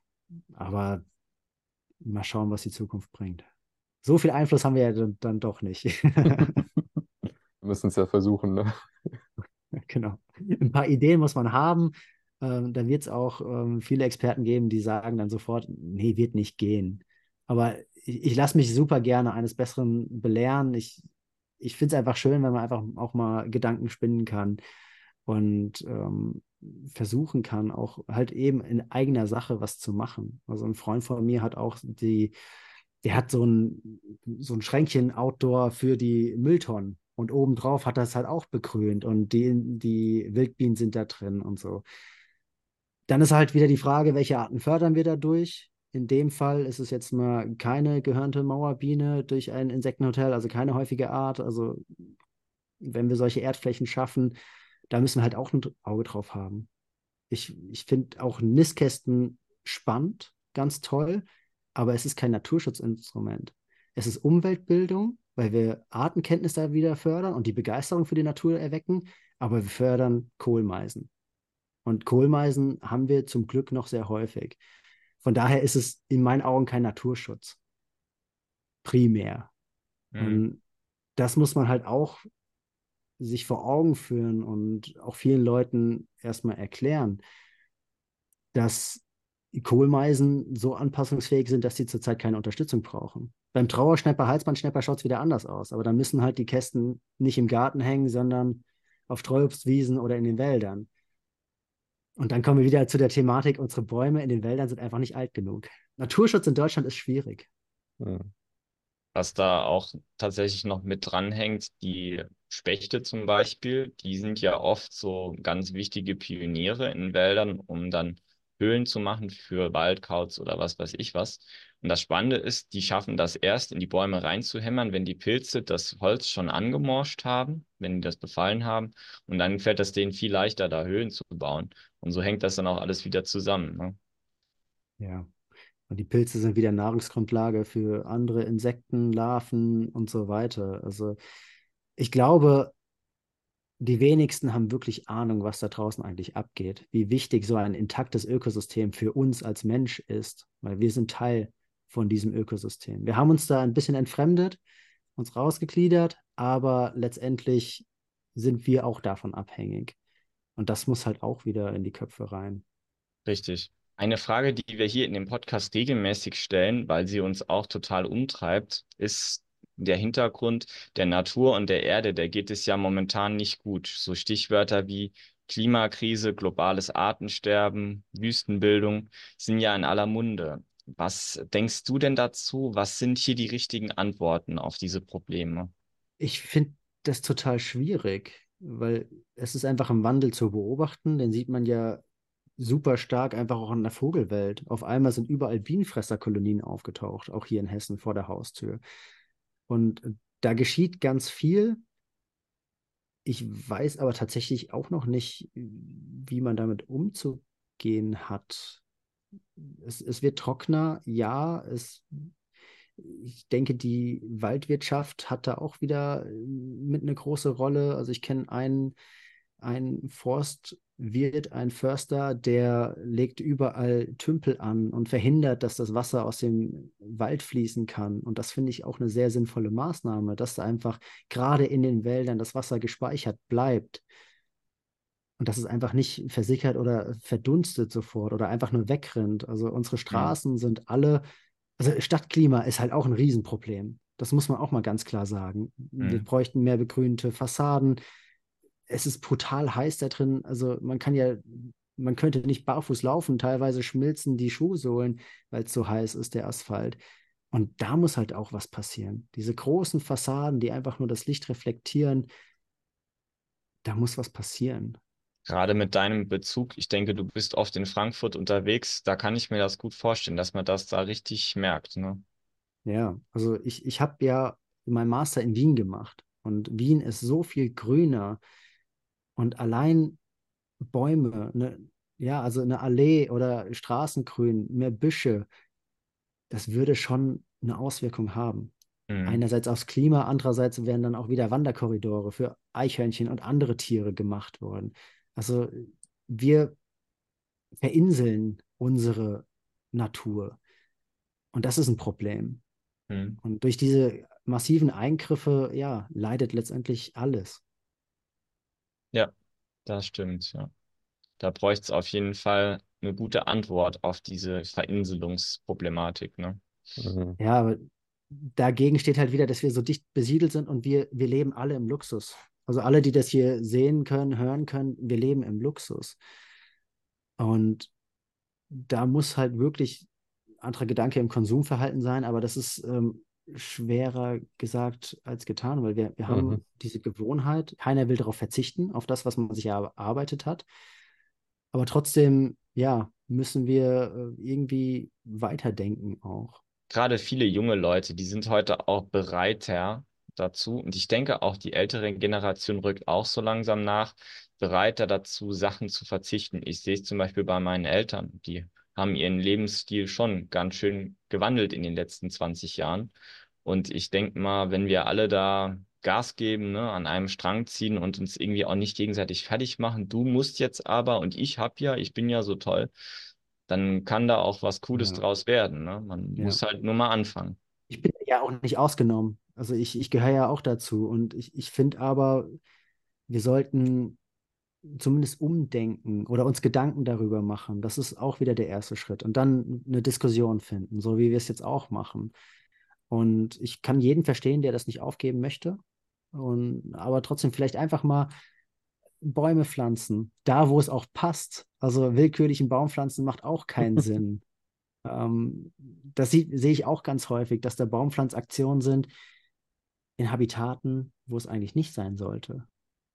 aber mal schauen, was die Zukunft bringt. So viel Einfluss haben wir ja dann, dann doch nicht. wir müssen es ja versuchen, ne? Genau. Ein paar Ideen muss man haben. Ähm, dann wird es auch ähm, viele Experten geben, die sagen dann sofort, nee, wird nicht gehen. Aber ich, ich lasse mich super gerne eines Besseren belehren. Ich, ich finde es einfach schön, wenn man einfach auch mal Gedanken spinnen kann und ähm, versuchen kann, auch halt eben in eigener Sache was zu machen. Also ein Freund von mir hat auch die, der hat so ein, so ein Schränkchen Outdoor für die Mülltonnen. Und obendrauf hat es halt auch begrünt und die, die Wildbienen sind da drin und so. Dann ist halt wieder die Frage, welche Arten fördern wir dadurch? In dem Fall ist es jetzt mal keine gehörnte Mauerbiene durch ein Insektenhotel, also keine häufige Art. Also wenn wir solche Erdflächen schaffen, da müssen wir halt auch ein Auge drauf haben. Ich, ich finde auch Nistkästen spannend, ganz toll, aber es ist kein Naturschutzinstrument. Es ist Umweltbildung, weil wir Artenkenntnis da wieder fördern und die Begeisterung für die Natur erwecken, aber wir fördern Kohlmeisen. Und Kohlmeisen haben wir zum Glück noch sehr häufig. Von daher ist es in meinen Augen kein Naturschutz. Primär. Hm. Und das muss man halt auch sich vor Augen führen und auch vielen Leuten erstmal erklären, dass Kohlmeisen so anpassungsfähig sind, dass sie zurzeit keine Unterstützung brauchen. Beim Trauerschnepper, Halsbandschnepper schaut es wieder anders aus, aber dann müssen halt die Kästen nicht im Garten hängen, sondern auf Streuobstwiesen oder in den Wäldern. Und dann kommen wir wieder zu der Thematik, unsere Bäume in den Wäldern sind einfach nicht alt genug. Naturschutz in Deutschland ist schwierig. Was da auch tatsächlich noch mit dranhängt, die Spechte zum Beispiel, die sind ja oft so ganz wichtige Pioniere in Wäldern, um dann Höhlen zu machen für Waldkauz oder was weiß ich was. Und das Spannende ist, die schaffen das erst in die Bäume reinzuhämmern, wenn die Pilze das Holz schon angemorscht haben, wenn die das befallen haben. Und dann fällt es denen viel leichter, da Höhlen zu bauen. Und so hängt das dann auch alles wieder zusammen. Ne? Ja. Und die Pilze sind wieder Nahrungsgrundlage für andere Insekten, Larven und so weiter. Also ich glaube, die wenigsten haben wirklich Ahnung, was da draußen eigentlich abgeht, wie wichtig so ein intaktes Ökosystem für uns als Mensch ist, weil wir sind Teil von diesem Ökosystem. Wir haben uns da ein bisschen entfremdet, uns rausgegliedert, aber letztendlich sind wir auch davon abhängig. Und das muss halt auch wieder in die Köpfe rein. Richtig. Eine Frage, die wir hier in dem Podcast regelmäßig stellen, weil sie uns auch total umtreibt, ist der Hintergrund der Natur und der Erde, der geht es ja momentan nicht gut. So Stichwörter wie Klimakrise, globales Artensterben, Wüstenbildung sind ja in aller Munde. Was denkst du denn dazu? Was sind hier die richtigen Antworten auf diese Probleme? Ich finde das total schwierig, weil es ist einfach im Wandel zu beobachten. Den sieht man ja super stark einfach auch in der Vogelwelt. Auf einmal sind überall Bienenfresserkolonien aufgetaucht, auch hier in Hessen vor der Haustür. Und da geschieht ganz viel. Ich weiß aber tatsächlich auch noch nicht, wie man damit umzugehen hat. Es, es wird trockener, ja. Es, ich denke, die Waldwirtschaft hat da auch wieder mit eine große Rolle. Also ich kenne einen, einen Forst, wird ein Förster, der legt überall Tümpel an und verhindert, dass das Wasser aus dem Wald fließen kann. Und das finde ich auch eine sehr sinnvolle Maßnahme, dass da einfach gerade in den Wäldern das Wasser gespeichert bleibt. Und dass es einfach nicht versickert oder verdunstet sofort oder einfach nur wegrennt. Also unsere Straßen ja. sind alle, also Stadtklima ist halt auch ein Riesenproblem. Das muss man auch mal ganz klar sagen. Mhm. Wir bräuchten mehr begrünte Fassaden es ist brutal heiß da drin. Also man kann ja, man könnte nicht barfuß laufen. Teilweise schmilzen die Schuhsohlen, weil es so heiß ist, der Asphalt. Und da muss halt auch was passieren. Diese großen Fassaden, die einfach nur das Licht reflektieren, da muss was passieren. Gerade mit deinem Bezug, ich denke, du bist oft in Frankfurt unterwegs, da kann ich mir das gut vorstellen, dass man das da richtig merkt. Ne? Ja, also ich, ich habe ja mein Master in Wien gemacht und Wien ist so viel grüner, und allein Bäume, ne, ja, also eine Allee oder Straßengrün, mehr Büsche, das würde schon eine Auswirkung haben. Mhm. Einerseits aufs Klima, andererseits werden dann auch wieder Wanderkorridore für Eichhörnchen und andere Tiere gemacht worden. Also wir verinseln unsere Natur. Und das ist ein Problem. Mhm. Und durch diese massiven Eingriffe, ja, leidet letztendlich alles. Ja, das stimmt, ja. Da bräuchte es auf jeden Fall eine gute Antwort auf diese Verinselungsproblematik, ne? Mhm. Ja, aber dagegen steht halt wieder, dass wir so dicht besiedelt sind und wir, wir leben alle im Luxus. Also alle, die das hier sehen können, hören können, wir leben im Luxus. Und da muss halt wirklich anderer Gedanke im Konsumverhalten sein, aber das ist ähm, schwerer gesagt als getan, weil wir, wir haben mhm. diese Gewohnheit, keiner will darauf verzichten, auf das, was man sich erarbeitet hat. Aber trotzdem, ja, müssen wir äh, irgendwie weiterdenken auch. Gerade viele junge Leute, die sind heute auch bereiter dazu. Und ich denke auch, die ältere Generation rückt auch so langsam nach, bereiter dazu, Sachen zu verzichten. Ich sehe es zum Beispiel bei meinen Eltern, die haben ihren Lebensstil schon ganz schön gewandelt in den letzten 20 Jahren. Und ich denke mal, wenn wir alle da Gas geben, ne, an einem Strang ziehen und uns irgendwie auch nicht gegenseitig fertig machen, du musst jetzt aber und ich hab ja, ich bin ja so toll, dann kann da auch was Cooles ja. draus werden. Ne? Man ja. muss halt nur mal anfangen. Ich bin ja auch nicht ausgenommen. Also ich, ich gehöre ja auch dazu. Und ich, ich finde aber, wir sollten zumindest umdenken oder uns Gedanken darüber machen. Das ist auch wieder der erste Schritt. Und dann eine Diskussion finden, so wie wir es jetzt auch machen. Und ich kann jeden verstehen, der das nicht aufgeben möchte. Und, aber trotzdem vielleicht einfach mal Bäume pflanzen, da wo es auch passt. Also willkürlichen Baumpflanzen macht auch keinen Sinn. Ähm, das sehe ich auch ganz häufig, dass da Baumpflanzaktionen sind in Habitaten, wo es eigentlich nicht sein sollte.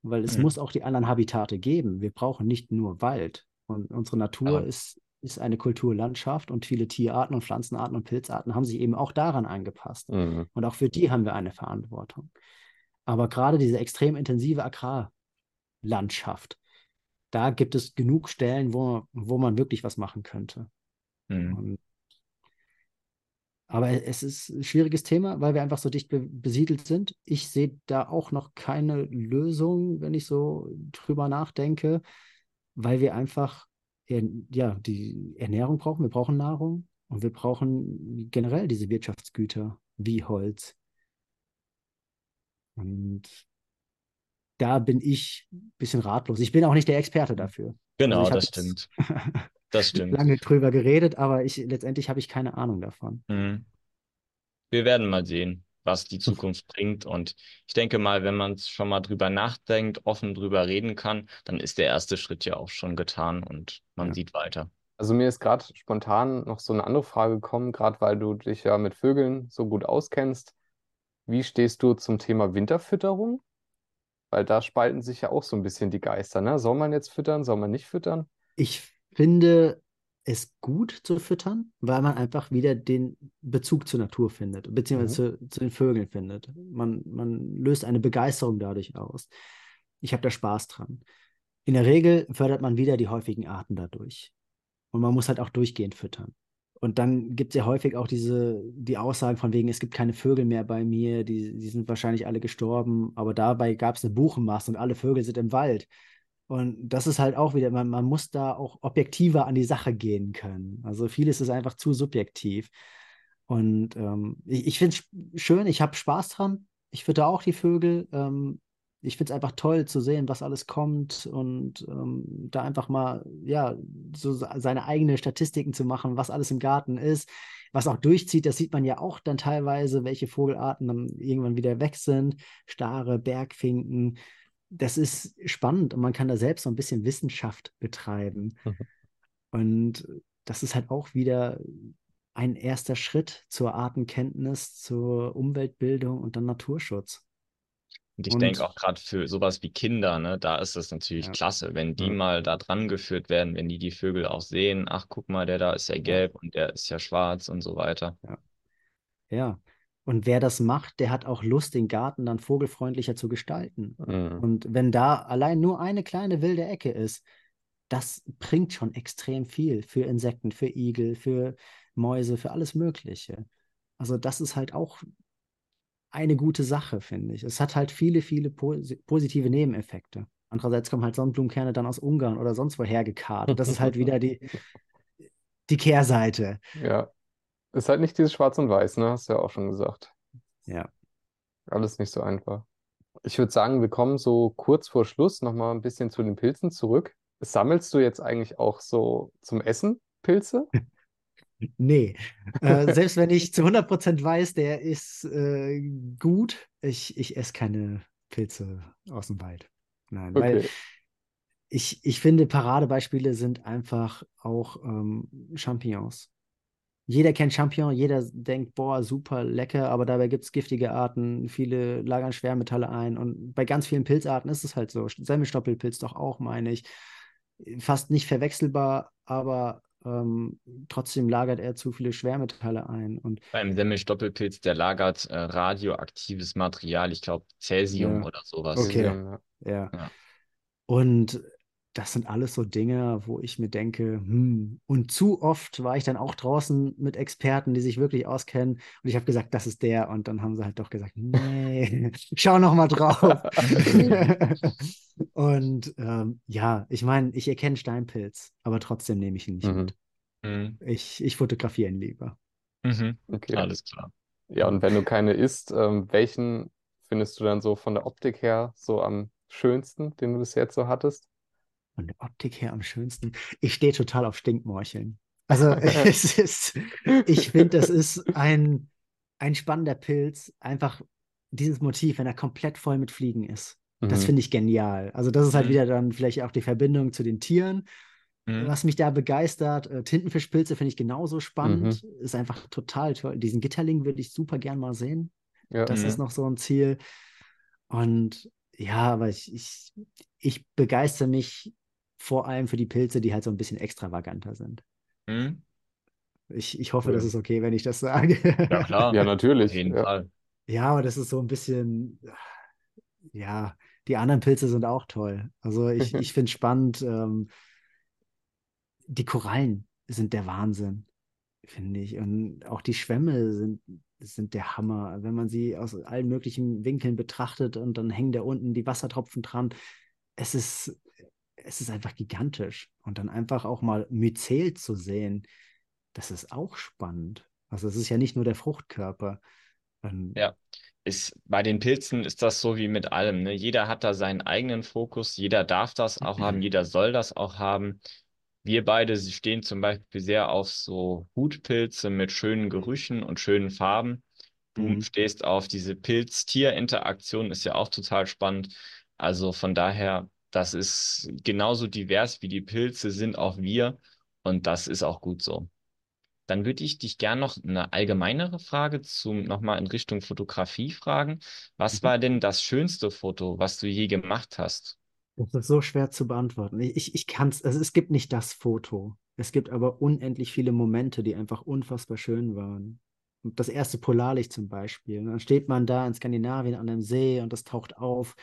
Weil es mhm. muss auch die anderen Habitate geben. Wir brauchen nicht nur Wald. Und unsere Natur Aber ist ist eine Kulturlandschaft und viele Tierarten und Pflanzenarten und Pilzarten haben sich eben auch daran angepasst. Mhm. Und auch für die haben wir eine Verantwortung. Aber gerade diese extrem intensive Agrarlandschaft, da gibt es genug Stellen, wo, wo man wirklich was machen könnte. Mhm. Und, aber es ist ein schwieriges Thema, weil wir einfach so dicht be besiedelt sind. Ich sehe da auch noch keine Lösung, wenn ich so drüber nachdenke, weil wir einfach ja, die Ernährung brauchen. Wir brauchen Nahrung und wir brauchen generell diese Wirtschaftsgüter wie Holz. Und da bin ich ein bisschen ratlos. Ich bin auch nicht der Experte dafür. Genau, Also das stimmt. Das stimmt. lange drüber geredet, aber ich, letztendlich habe ich keine Ahnung davon. Mhm. Wir werden mal sehen, was die Zukunft bringt. Und ich denke mal, wenn man schon mal drüber nachdenkt, offen drüber reden kann, dann ist der erste Schritt ja auch schon getan und man Ja. sieht weiter. Also mir ist gerade spontan noch so eine andere Frage gekommen, gerade weil du dich ja mit Vögeln so gut auskennst. Wie stehst du zum Thema Winterfütterung? Weil da spalten sich ja auch so ein bisschen die Geister, ne? Soll man jetzt füttern, soll man nicht füttern? Ich finde es gut zu füttern, weil man einfach wieder den Bezug zur Natur findet, beziehungsweise zu, zu den Vögeln findet. Man, man löst eine Begeisterung dadurch aus. Ich habe da Spaß dran. In der Regel fördert man wieder die häufigen Arten dadurch. Und man muss halt auch durchgehend füttern. Und dann gibt es ja häufig auch diese, die Aussagen von wegen, es gibt keine Vögel mehr bei mir, die, die sind wahrscheinlich alle gestorben, aber dabei gab es eine Buchenmast und alle Vögel sind im Wald. Und das ist halt auch wieder, man, man muss da auch objektiver an die Sache gehen können. Also vieles ist einfach zu subjektiv. Und ähm, ich, ich finde es schön, ich habe Spaß dran. Ich fütter auch die Vögel. Ähm, ich finde es einfach toll zu sehen, was alles kommt und ähm, da einfach mal, ja, so seine eigenen Statistiken zu machen, was alles im Garten ist, was auch durchzieht. Das sieht man ja auch dann teilweise, welche Vogelarten dann irgendwann wieder weg sind. Stare, Bergfinken. Das ist spannend und man kann da selbst so ein bisschen Wissenschaft betreiben. Mhm. Und das ist halt auch wieder ein erster Schritt zur Artenkenntnis, zur Umweltbildung und dann Naturschutz. Und ich Und- denke auch gerade für sowas wie Kinder, ne, da ist es natürlich Ja. klasse, wenn die Mhm. mal da dran geführt werden, wenn die die Vögel auch sehen, ach, guck mal, der da ist ja gelb und der ist ja schwarz und so weiter. Ja. Und wer das macht, der hat auch Lust, den Garten dann vogelfreundlicher zu gestalten. Mhm. Und wenn da allein nur eine kleine wilde Ecke ist, das bringt schon extrem viel für Insekten, für Igel, für Mäuse, für alles Mögliche. Also das ist halt auch eine gute Sache, finde ich. Es hat halt viele, viele posi positive Nebeneffekte. Andererseits kommen halt Sonnenblumenkerne dann aus Ungarn oder sonst woher gekarrt. Das ist halt wieder die, die Kehrseite. Ja. Ist halt nicht dieses Schwarz und Weiß, ne? Hast du ja auch schon gesagt. Ja. Alles nicht so einfach. Ich würde sagen, wir kommen so kurz vor Schluss nochmal ein bisschen zu den Pilzen zurück. Sammelst du jetzt eigentlich auch so zum Essen Pilze? Nee, äh, selbst wenn ich zu 100% weiß, der ist äh, gut, ich, ich esse keine Pilze aus dem Wald. Nein, weil Okay. ich, ich finde, Paradebeispiele sind einfach auch ähm, Champignons. Jeder kennt Champignon, jeder denkt, boah, super lecker, aber dabei gibt es giftige Arten, viele lagern Schwermetalle ein und bei ganz vielen Pilzarten ist es halt so. Semmelstoppelpilz doch auch, meine ich. Fast nicht verwechselbar, aber ähm, trotzdem lagert er zu viele Schwermetalle ein. Und Beim Semmelstoppelpilz, der lagert äh, radioaktives Material, ich glaube Cäsium Ja. oder sowas. Okay. Ja. ja. Ja. Und das sind alles so Dinge, wo ich mir denke, hm, und zu oft war ich dann auch draußen mit Experten, die sich wirklich auskennen. Und ich habe gesagt, das ist der. Und dann haben sie halt doch gesagt, nee, schau noch mal drauf. und ähm, ja, ich meine, ich erkenne Steinpilz, aber trotzdem nehme ich ihn nicht Mhm. mit. Mhm. Ich, ich fotografiere ihn lieber. Mhm. Okay. Alles klar. Ja, und wenn du keine isst, ähm, welchen findest du dann so von der Optik her so am schönsten, den du bis jetzt so hattest? Von der Optik her am schönsten. Ich stehe total auf Stinkmorcheln. Also es ist, ich finde, das ist ein, ein spannender Pilz. Einfach dieses Motiv, wenn er komplett voll mit Fliegen ist. Das Mhm. finde ich genial. Also das ist halt Mhm. wieder dann vielleicht auch die Verbindung zu den Tieren, Mhm. was mich da begeistert. Äh, Tintenfischpilze finde ich genauso spannend. Ist einfach total toll. Diesen Gitterling würde ich super gern mal sehen. Ja. Das Mhm. ist noch so ein Ziel. Und ja, aber ich, ich, ich begeister mich vor allem für die Pilze, die halt so ein bisschen extravaganter sind. Hm? Ich, ich hoffe, Cool. das ist okay, wenn ich das sage. Ja, klar. Ja, natürlich. Auf jeden Ja. Fall. Ja, aber das ist so ein bisschen, ja, die anderen Pilze sind auch toll. Also ich, ich finde es spannend. Ähm, die Korallen sind der Wahnsinn, finde ich. Und auch die Schwämme sind, sind der Hammer. Wenn man sie aus allen möglichen Winkeln betrachtet und dann hängen da unten die Wassertropfen dran. Es ist, es ist einfach gigantisch. Und dann einfach auch mal Myzel zu sehen, das ist auch spannend. Also es ist ja nicht nur der Fruchtkörper. Ähm, Ja, ist, bei den Pilzen ist das so wie mit allem, ne? Jeder hat da seinen eigenen Fokus, jeder darf das auch haben, jeder soll das auch haben. Wir beide stehen zum Beispiel sehr auf so Hutpilze mit schönen Gerüchen und schönen Farben. Du Mhm. stehst auf diese Pilz-Tier-Interaktion, ist ja auch total spannend. Also von daher, das ist genauso divers wie die Pilze sind auch wir und das ist auch gut so. Dann würde ich dich gern noch eine allgemeinere Frage zum nochmal in Richtung Fotografie fragen. Was Mhm. war denn das schönste Foto, was du je gemacht hast? Das ist so schwer zu beantworten. Ich, ich, kann es, also es gibt nicht das Foto. Es gibt aber unendlich viele Momente, die einfach unfassbar schön waren. Und das erste Polarlicht zum Beispiel. Dann steht man da in Skandinavien an einem See und das taucht auf.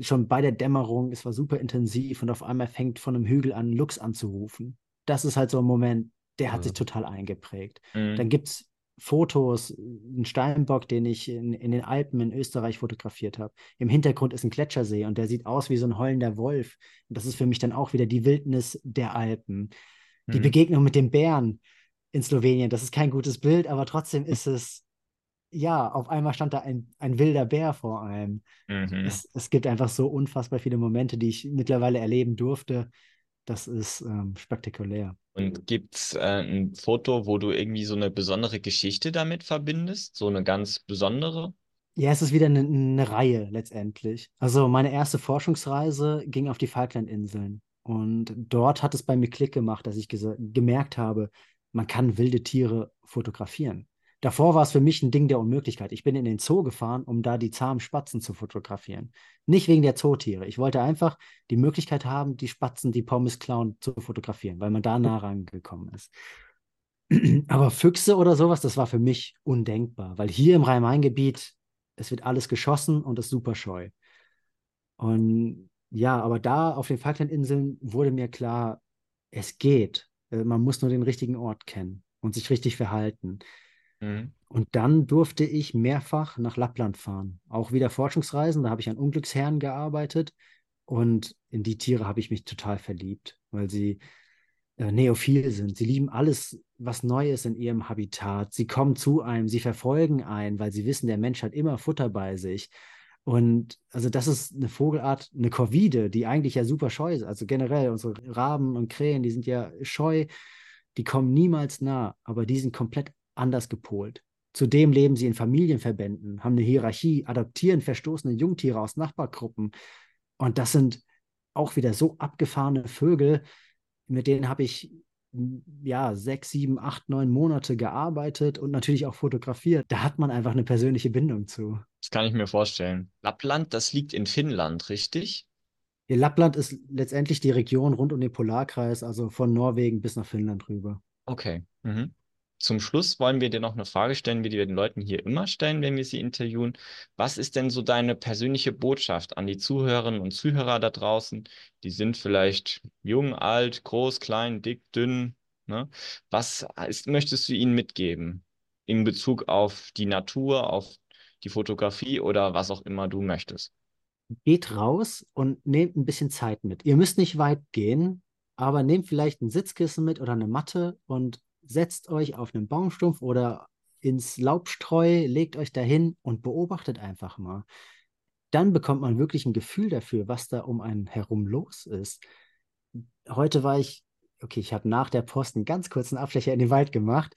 Schon bei der Dämmerung, es war super intensiv und auf einmal fängt von einem Hügel an Luchs anzurufen. Das ist halt so ein Moment, der hat sich Mhm. total eingeprägt. Mhm. Dann gibt es Fotos, einen Steinbock, den ich in, in den Alpen in Österreich fotografiert habe. Im Hintergrund ist ein Gletschersee und der sieht aus wie so ein heulender Wolf. Und das ist für mich dann auch wieder die Wildnis der Alpen. Die Mhm. Begegnung mit dem Bären in Slowenien, das ist kein gutes Bild, aber trotzdem ist es, ja, auf einmal stand da ein, ein wilder Bär vor einem. Mhm. Es, es gibt einfach so unfassbar viele Momente, die ich mittlerweile erleben durfte. Das ist ähm, spektakulär. Und gibt's äh, ein Foto, wo du irgendwie so eine besondere Geschichte damit verbindest? So eine ganz besondere? Ja, es ist wieder eine, eine Reihe letztendlich. Also meine erste Forschungsreise ging auf die Falklandinseln. Und dort hat es bei mir Klick gemacht, dass ich gemerkt habe, man kann wilde Tiere fotografieren. Davor war es für mich ein Ding der Unmöglichkeit. Ich bin in den Zoo gefahren, um da die zahmen Spatzen zu fotografieren. Nicht wegen der Zootiere. Ich wollte einfach die Möglichkeit haben, die Spatzen, die Pommes klauen, zu fotografieren, weil man da nah rangekommen ist. Aber Füchse oder sowas, das war für mich undenkbar, weil hier im Rhein-Main-Gebiet, es wird alles geschossen und ist super scheu. Und ja, aber da auf den Falklandinseln wurde mir klar, es geht. Äh, Man muss nur den richtigen Ort kennen und sich richtig verhalten. Mhm. Und dann durfte ich mehrfach nach Lappland fahren. Auch wieder Forschungsreisen, da habe ich an Unglücksherren gearbeitet. Und in die Tiere habe ich mich total verliebt, weil sie äh, neophil sind. Sie lieben alles, was neu ist in ihrem Habitat. Sie kommen zu einem, sie verfolgen einen, weil sie wissen, der Mensch hat immer Futter bei sich. Und also das ist eine Vogelart, eine Korvide, die eigentlich ja super scheu ist. Also generell unsere Raben und Krähen, die sind ja scheu, die kommen niemals nah, aber die sind komplett anders gepolt. Zudem leben sie in Familienverbänden, haben eine Hierarchie, adoptieren verstoßene Jungtiere aus Nachbargruppen. Und das sind auch wieder so abgefahrene Vögel, mit denen habe ich m, ja sechs, sieben, acht, neun Monate gearbeitet und natürlich auch fotografiert. Da hat man einfach eine persönliche Bindung zu. Das kann ich mir vorstellen. Lappland, das liegt in Finnland, richtig? Ja, Lappland ist letztendlich die Region rund um den Polarkreis, also von Norwegen bis nach Finnland rüber. Okay. Mhm. Zum Schluss wollen wir dir noch eine Frage stellen, wie wir den Leuten hier immer stellen, wenn wir sie interviewen. Was ist denn so deine persönliche Botschaft an die Zuhörerinnen und Zuhörer da draußen? Die sind vielleicht jung, alt, groß, klein, dick, dünn. Ne? Was ist, möchtest du ihnen mitgeben in Bezug auf die Natur, auf die Fotografie oder was auch immer du möchtest? Geht raus und nehmt ein bisschen Zeit mit. Ihr müsst nicht weit gehen, aber nehmt vielleicht ein Sitzkissen mit oder eine Matte und setzt euch auf einen Baumstumpf oder ins Laubstreu, legt euch dahin und beobachtet einfach mal. Dann bekommt man wirklich ein Gefühl dafür, was da um einen herum los ist. Heute war ich, okay, ich habe nach der Post einen ganz kurzen Abstecher in den Wald gemacht.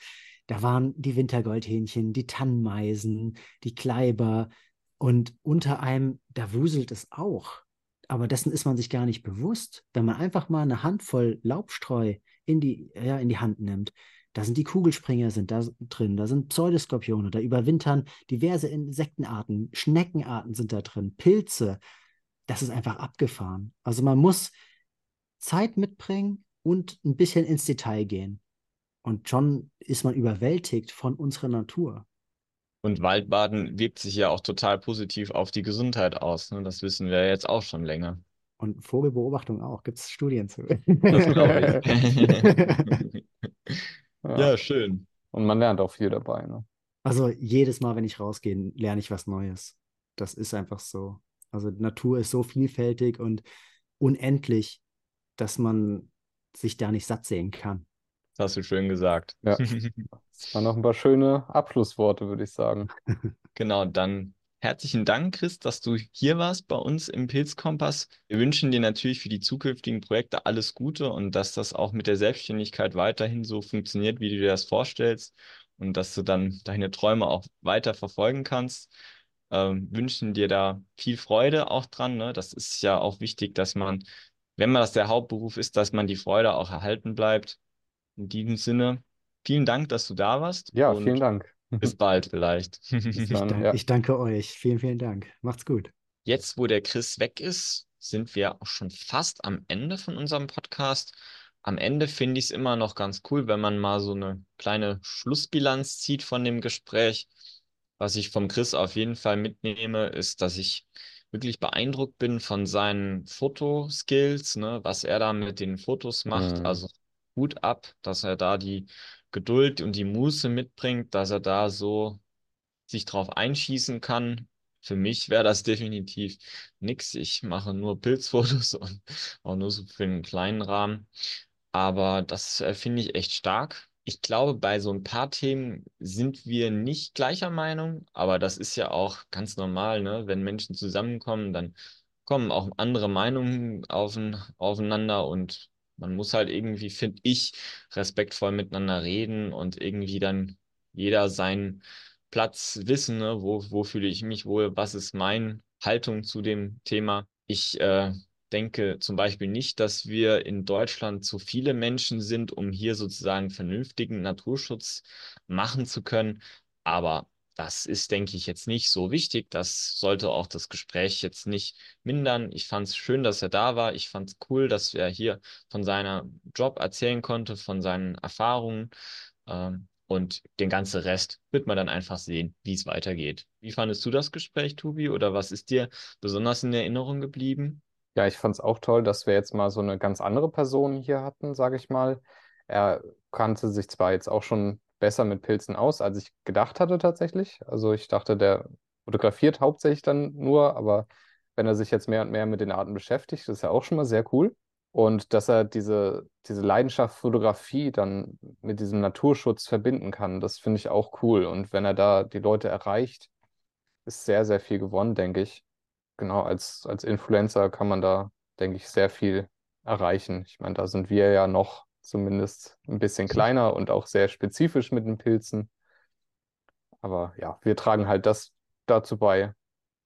Da waren die Wintergoldhähnchen, die Tannmeisen, die Kleiber und unter einem, da wuselt es auch. Aber dessen ist man sich gar nicht bewusst, wenn man einfach mal eine Handvoll Laubstreu in die, ja, in die Hand nimmt. Da sind die Kugelspringer sind da drin, da sind Pseudoskorpione, da überwintern diverse Insektenarten, Schneckenarten sind da drin, Pilze. Das ist einfach abgefahren. Also man muss Zeit mitbringen und ein bisschen ins Detail gehen. Und schon ist man überwältigt von unserer Natur. Und Waldbaden wirkt sich ja auch total positiv auf die Gesundheit aus. Ne? Das wissen wir jetzt auch schon länger. Und Vogelbeobachtung auch, gibt es Studien zu. Das glaube ich. Ja. Ja, schön. Und man lernt auch viel dabei. Ne? Also jedes Mal, wenn ich rausgehe, lerne ich was Neues. Das ist einfach so. Also Natur ist so vielfältig und unendlich, dass man sich da nicht satt sehen kann. Das hast du schön gesagt. Ja. Das waren noch ein paar schöne Abschlussworte, würde ich sagen. Genau, dann herzlichen Dank, Chris, dass du hier warst bei uns im Pilzkompass. Wir wünschen dir natürlich für die zukünftigen Projekte alles Gute und dass das auch mit der Selbstständigkeit weiterhin so funktioniert, wie du dir das vorstellst und dass du dann deine Träume auch weiter verfolgen kannst. Ähm, wünschen dir da viel Freude auch dran. Ne? Das ist ja auch wichtig, dass man, wenn man das der Hauptberuf ist, dass man die Freude auch erhalten bleibt. In diesem Sinne, vielen Dank, dass du da warst Ja, vielen Dank. Bis bald vielleicht. Bis Ich, dann, dank, ja. ich danke euch. Vielen, vielen Dank. Macht's gut. Jetzt, wo der Chris weg ist, sind wir auch schon fast am Ende von unserem Podcast. Am Ende finde ich es immer noch ganz cool, wenn man mal so eine kleine Schlussbilanz zieht von dem Gespräch. Was ich vom Chris auf jeden Fall mitnehme, ist, dass ich wirklich beeindruckt bin von seinen Fotoskills, ne, was er da mit den Fotos macht. Mhm. Also Hut ab, dass er da die Geduld und die Muße mitbringt, dass er da so sich drauf einschießen kann. Für mich wäre das definitiv nix. Ich mache nur Pilzfotos und auch nur so für einen kleinen Rahmen. Aber das äh, finde ich echt stark. Ich glaube, bei so ein paar Themen sind wir nicht gleicher Meinung, aber das ist ja auch ganz normal, ne? Wenn Menschen zusammenkommen, dann kommen auch andere Meinungen aufeinander und man muss halt irgendwie, finde ich, respektvoll miteinander reden und irgendwie dann jeder seinen Platz wissen, ne? Wo, wo fühle ich mich wohl, was ist meine Haltung zu dem Thema. Ich äh, denke zum Beispiel nicht, dass wir in Deutschland zu viele Menschen sind, um hier sozusagen vernünftigen Naturschutz machen zu können. Aber das ist, denke ich, jetzt nicht so wichtig. Das sollte auch das Gespräch jetzt nicht mindern. Ich fand es schön, dass er da war. Ich fand es cool, dass er hier von seinem Job erzählen konnte, von seinen Erfahrungen. Ähm, und den ganzen Rest wird man dann einfach sehen, wie es weitergeht. Wie fandest du das Gespräch, Tobi? Oder was ist dir besonders in Erinnerung geblieben? Ja, ich fand es auch toll, dass wir jetzt mal so eine ganz andere Person hier hatten, sage ich mal. Er kannte sich zwar jetzt auch schon besser mit Pilzen aus, als ich gedacht hatte tatsächlich. Also ich dachte, der fotografiert hauptsächlich dann nur, aber wenn er sich jetzt mehr und mehr mit den Arten beschäftigt, ist ja auch schon mal sehr cool. Und dass er diese, diese Leidenschaft Fotografie dann mit diesem Naturschutz verbinden kann, das finde ich auch cool. Und wenn er da die Leute erreicht, ist sehr, sehr viel gewonnen, denke ich. Genau, als, als Influencer kann man da, denke ich, sehr viel erreichen. Ich meine, da sind wir ja noch zumindest ein bisschen kleiner und auch sehr spezifisch mit den Pilzen. Aber ja, wir tragen halt das dazu bei,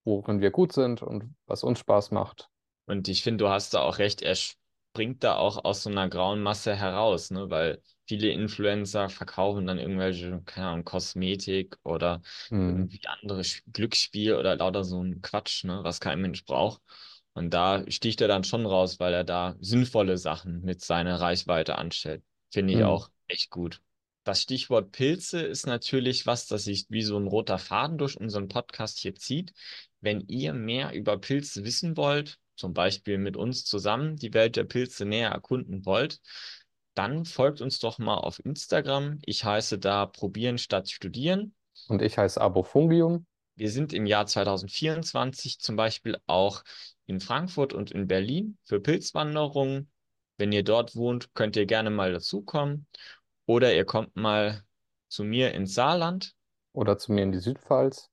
worin wir gut sind und was uns Spaß macht. Und ich finde, du hast da auch recht, er springt da auch aus so einer grauen Masse heraus, ne? Weil viele Influencer verkaufen dann irgendwelche, keine Ahnung, Kosmetik oder Mhm. irgendwie andere Glücksspiel oder lauter so ein Quatsch, ne? Was kein Mensch braucht. Und da sticht er dann schon raus, weil er da sinnvolle Sachen mit seiner Reichweite anstellt. Finde ich Mhm. auch echt gut. Das Stichwort Pilze ist natürlich was, das sich wie so ein roter Faden durch unseren Podcast hier zieht. Wenn ihr mehr über Pilze wissen wollt, zum Beispiel mit uns zusammen die Welt der Pilze näher erkunden wollt, dann folgt uns doch mal auf Instagram. Ich heiße da Probieren statt Studieren. Und ich heiße Abofungium. Wir sind im Jahr 2024 zum Beispiel auch in Frankfurt und in Berlin für Pilzwanderungen. Wenn ihr dort wohnt, könnt ihr gerne mal dazukommen. Oder ihr kommt mal zu mir ins Saarland. oder zu mir in die Südpfalz.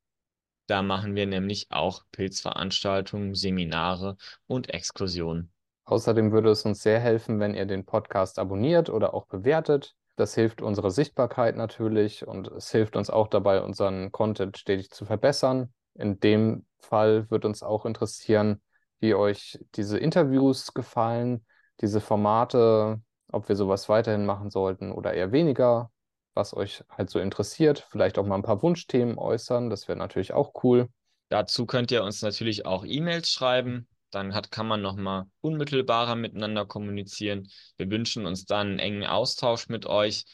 Da machen wir nämlich auch Pilzveranstaltungen, Seminare und Exkursionen. Außerdem würde es uns sehr helfen, wenn ihr den Podcast abonniert oder auch bewertet. Das hilft unserer Sichtbarkeit natürlich und es hilft uns auch dabei, unseren Content stetig zu verbessern. In dem Fall wird uns auch interessieren, wie euch diese Interviews gefallen, diese Formate, ob wir sowas weiterhin machen sollten oder eher weniger, was euch halt so interessiert. Vielleicht auch mal ein paar Wunschthemen äußern, das wäre natürlich auch cool. Dazu könnt ihr uns natürlich auch E-Mails schreiben. Dann hat, kann man nochmal unmittelbarer miteinander kommunizieren. Wir wünschen uns dann einen engen Austausch mit euch.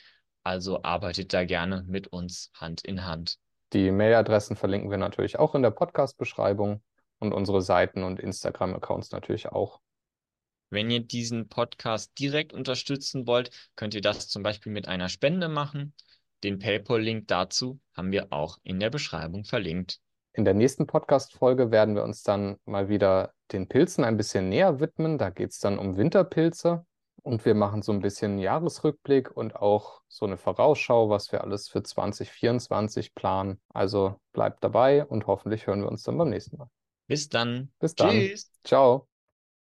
Also arbeitet da gerne mit uns Hand in Hand. Die Mailadressen verlinken wir natürlich auch in der Podcast-Beschreibung und unsere Seiten und Instagram-Accounts natürlich auch. Wenn ihr diesen Podcast direkt unterstützen wollt, könnt ihr das zum Beispiel mit einer Spende machen. Den PayPal-Link dazu haben wir auch in der Beschreibung verlinkt. In der nächsten Podcast-Folge werden wir uns dann mal wieder den Pilzen ein bisschen näher widmen. Da geht es dann um Winterpilze und wir machen so ein bisschen Jahresrückblick und auch so eine Vorausschau, was wir alles für 2024 planen. Also bleibt dabei und hoffentlich hören wir uns dann beim nächsten Mal. Bis dann. Bis dann. Tschüss. Ciao.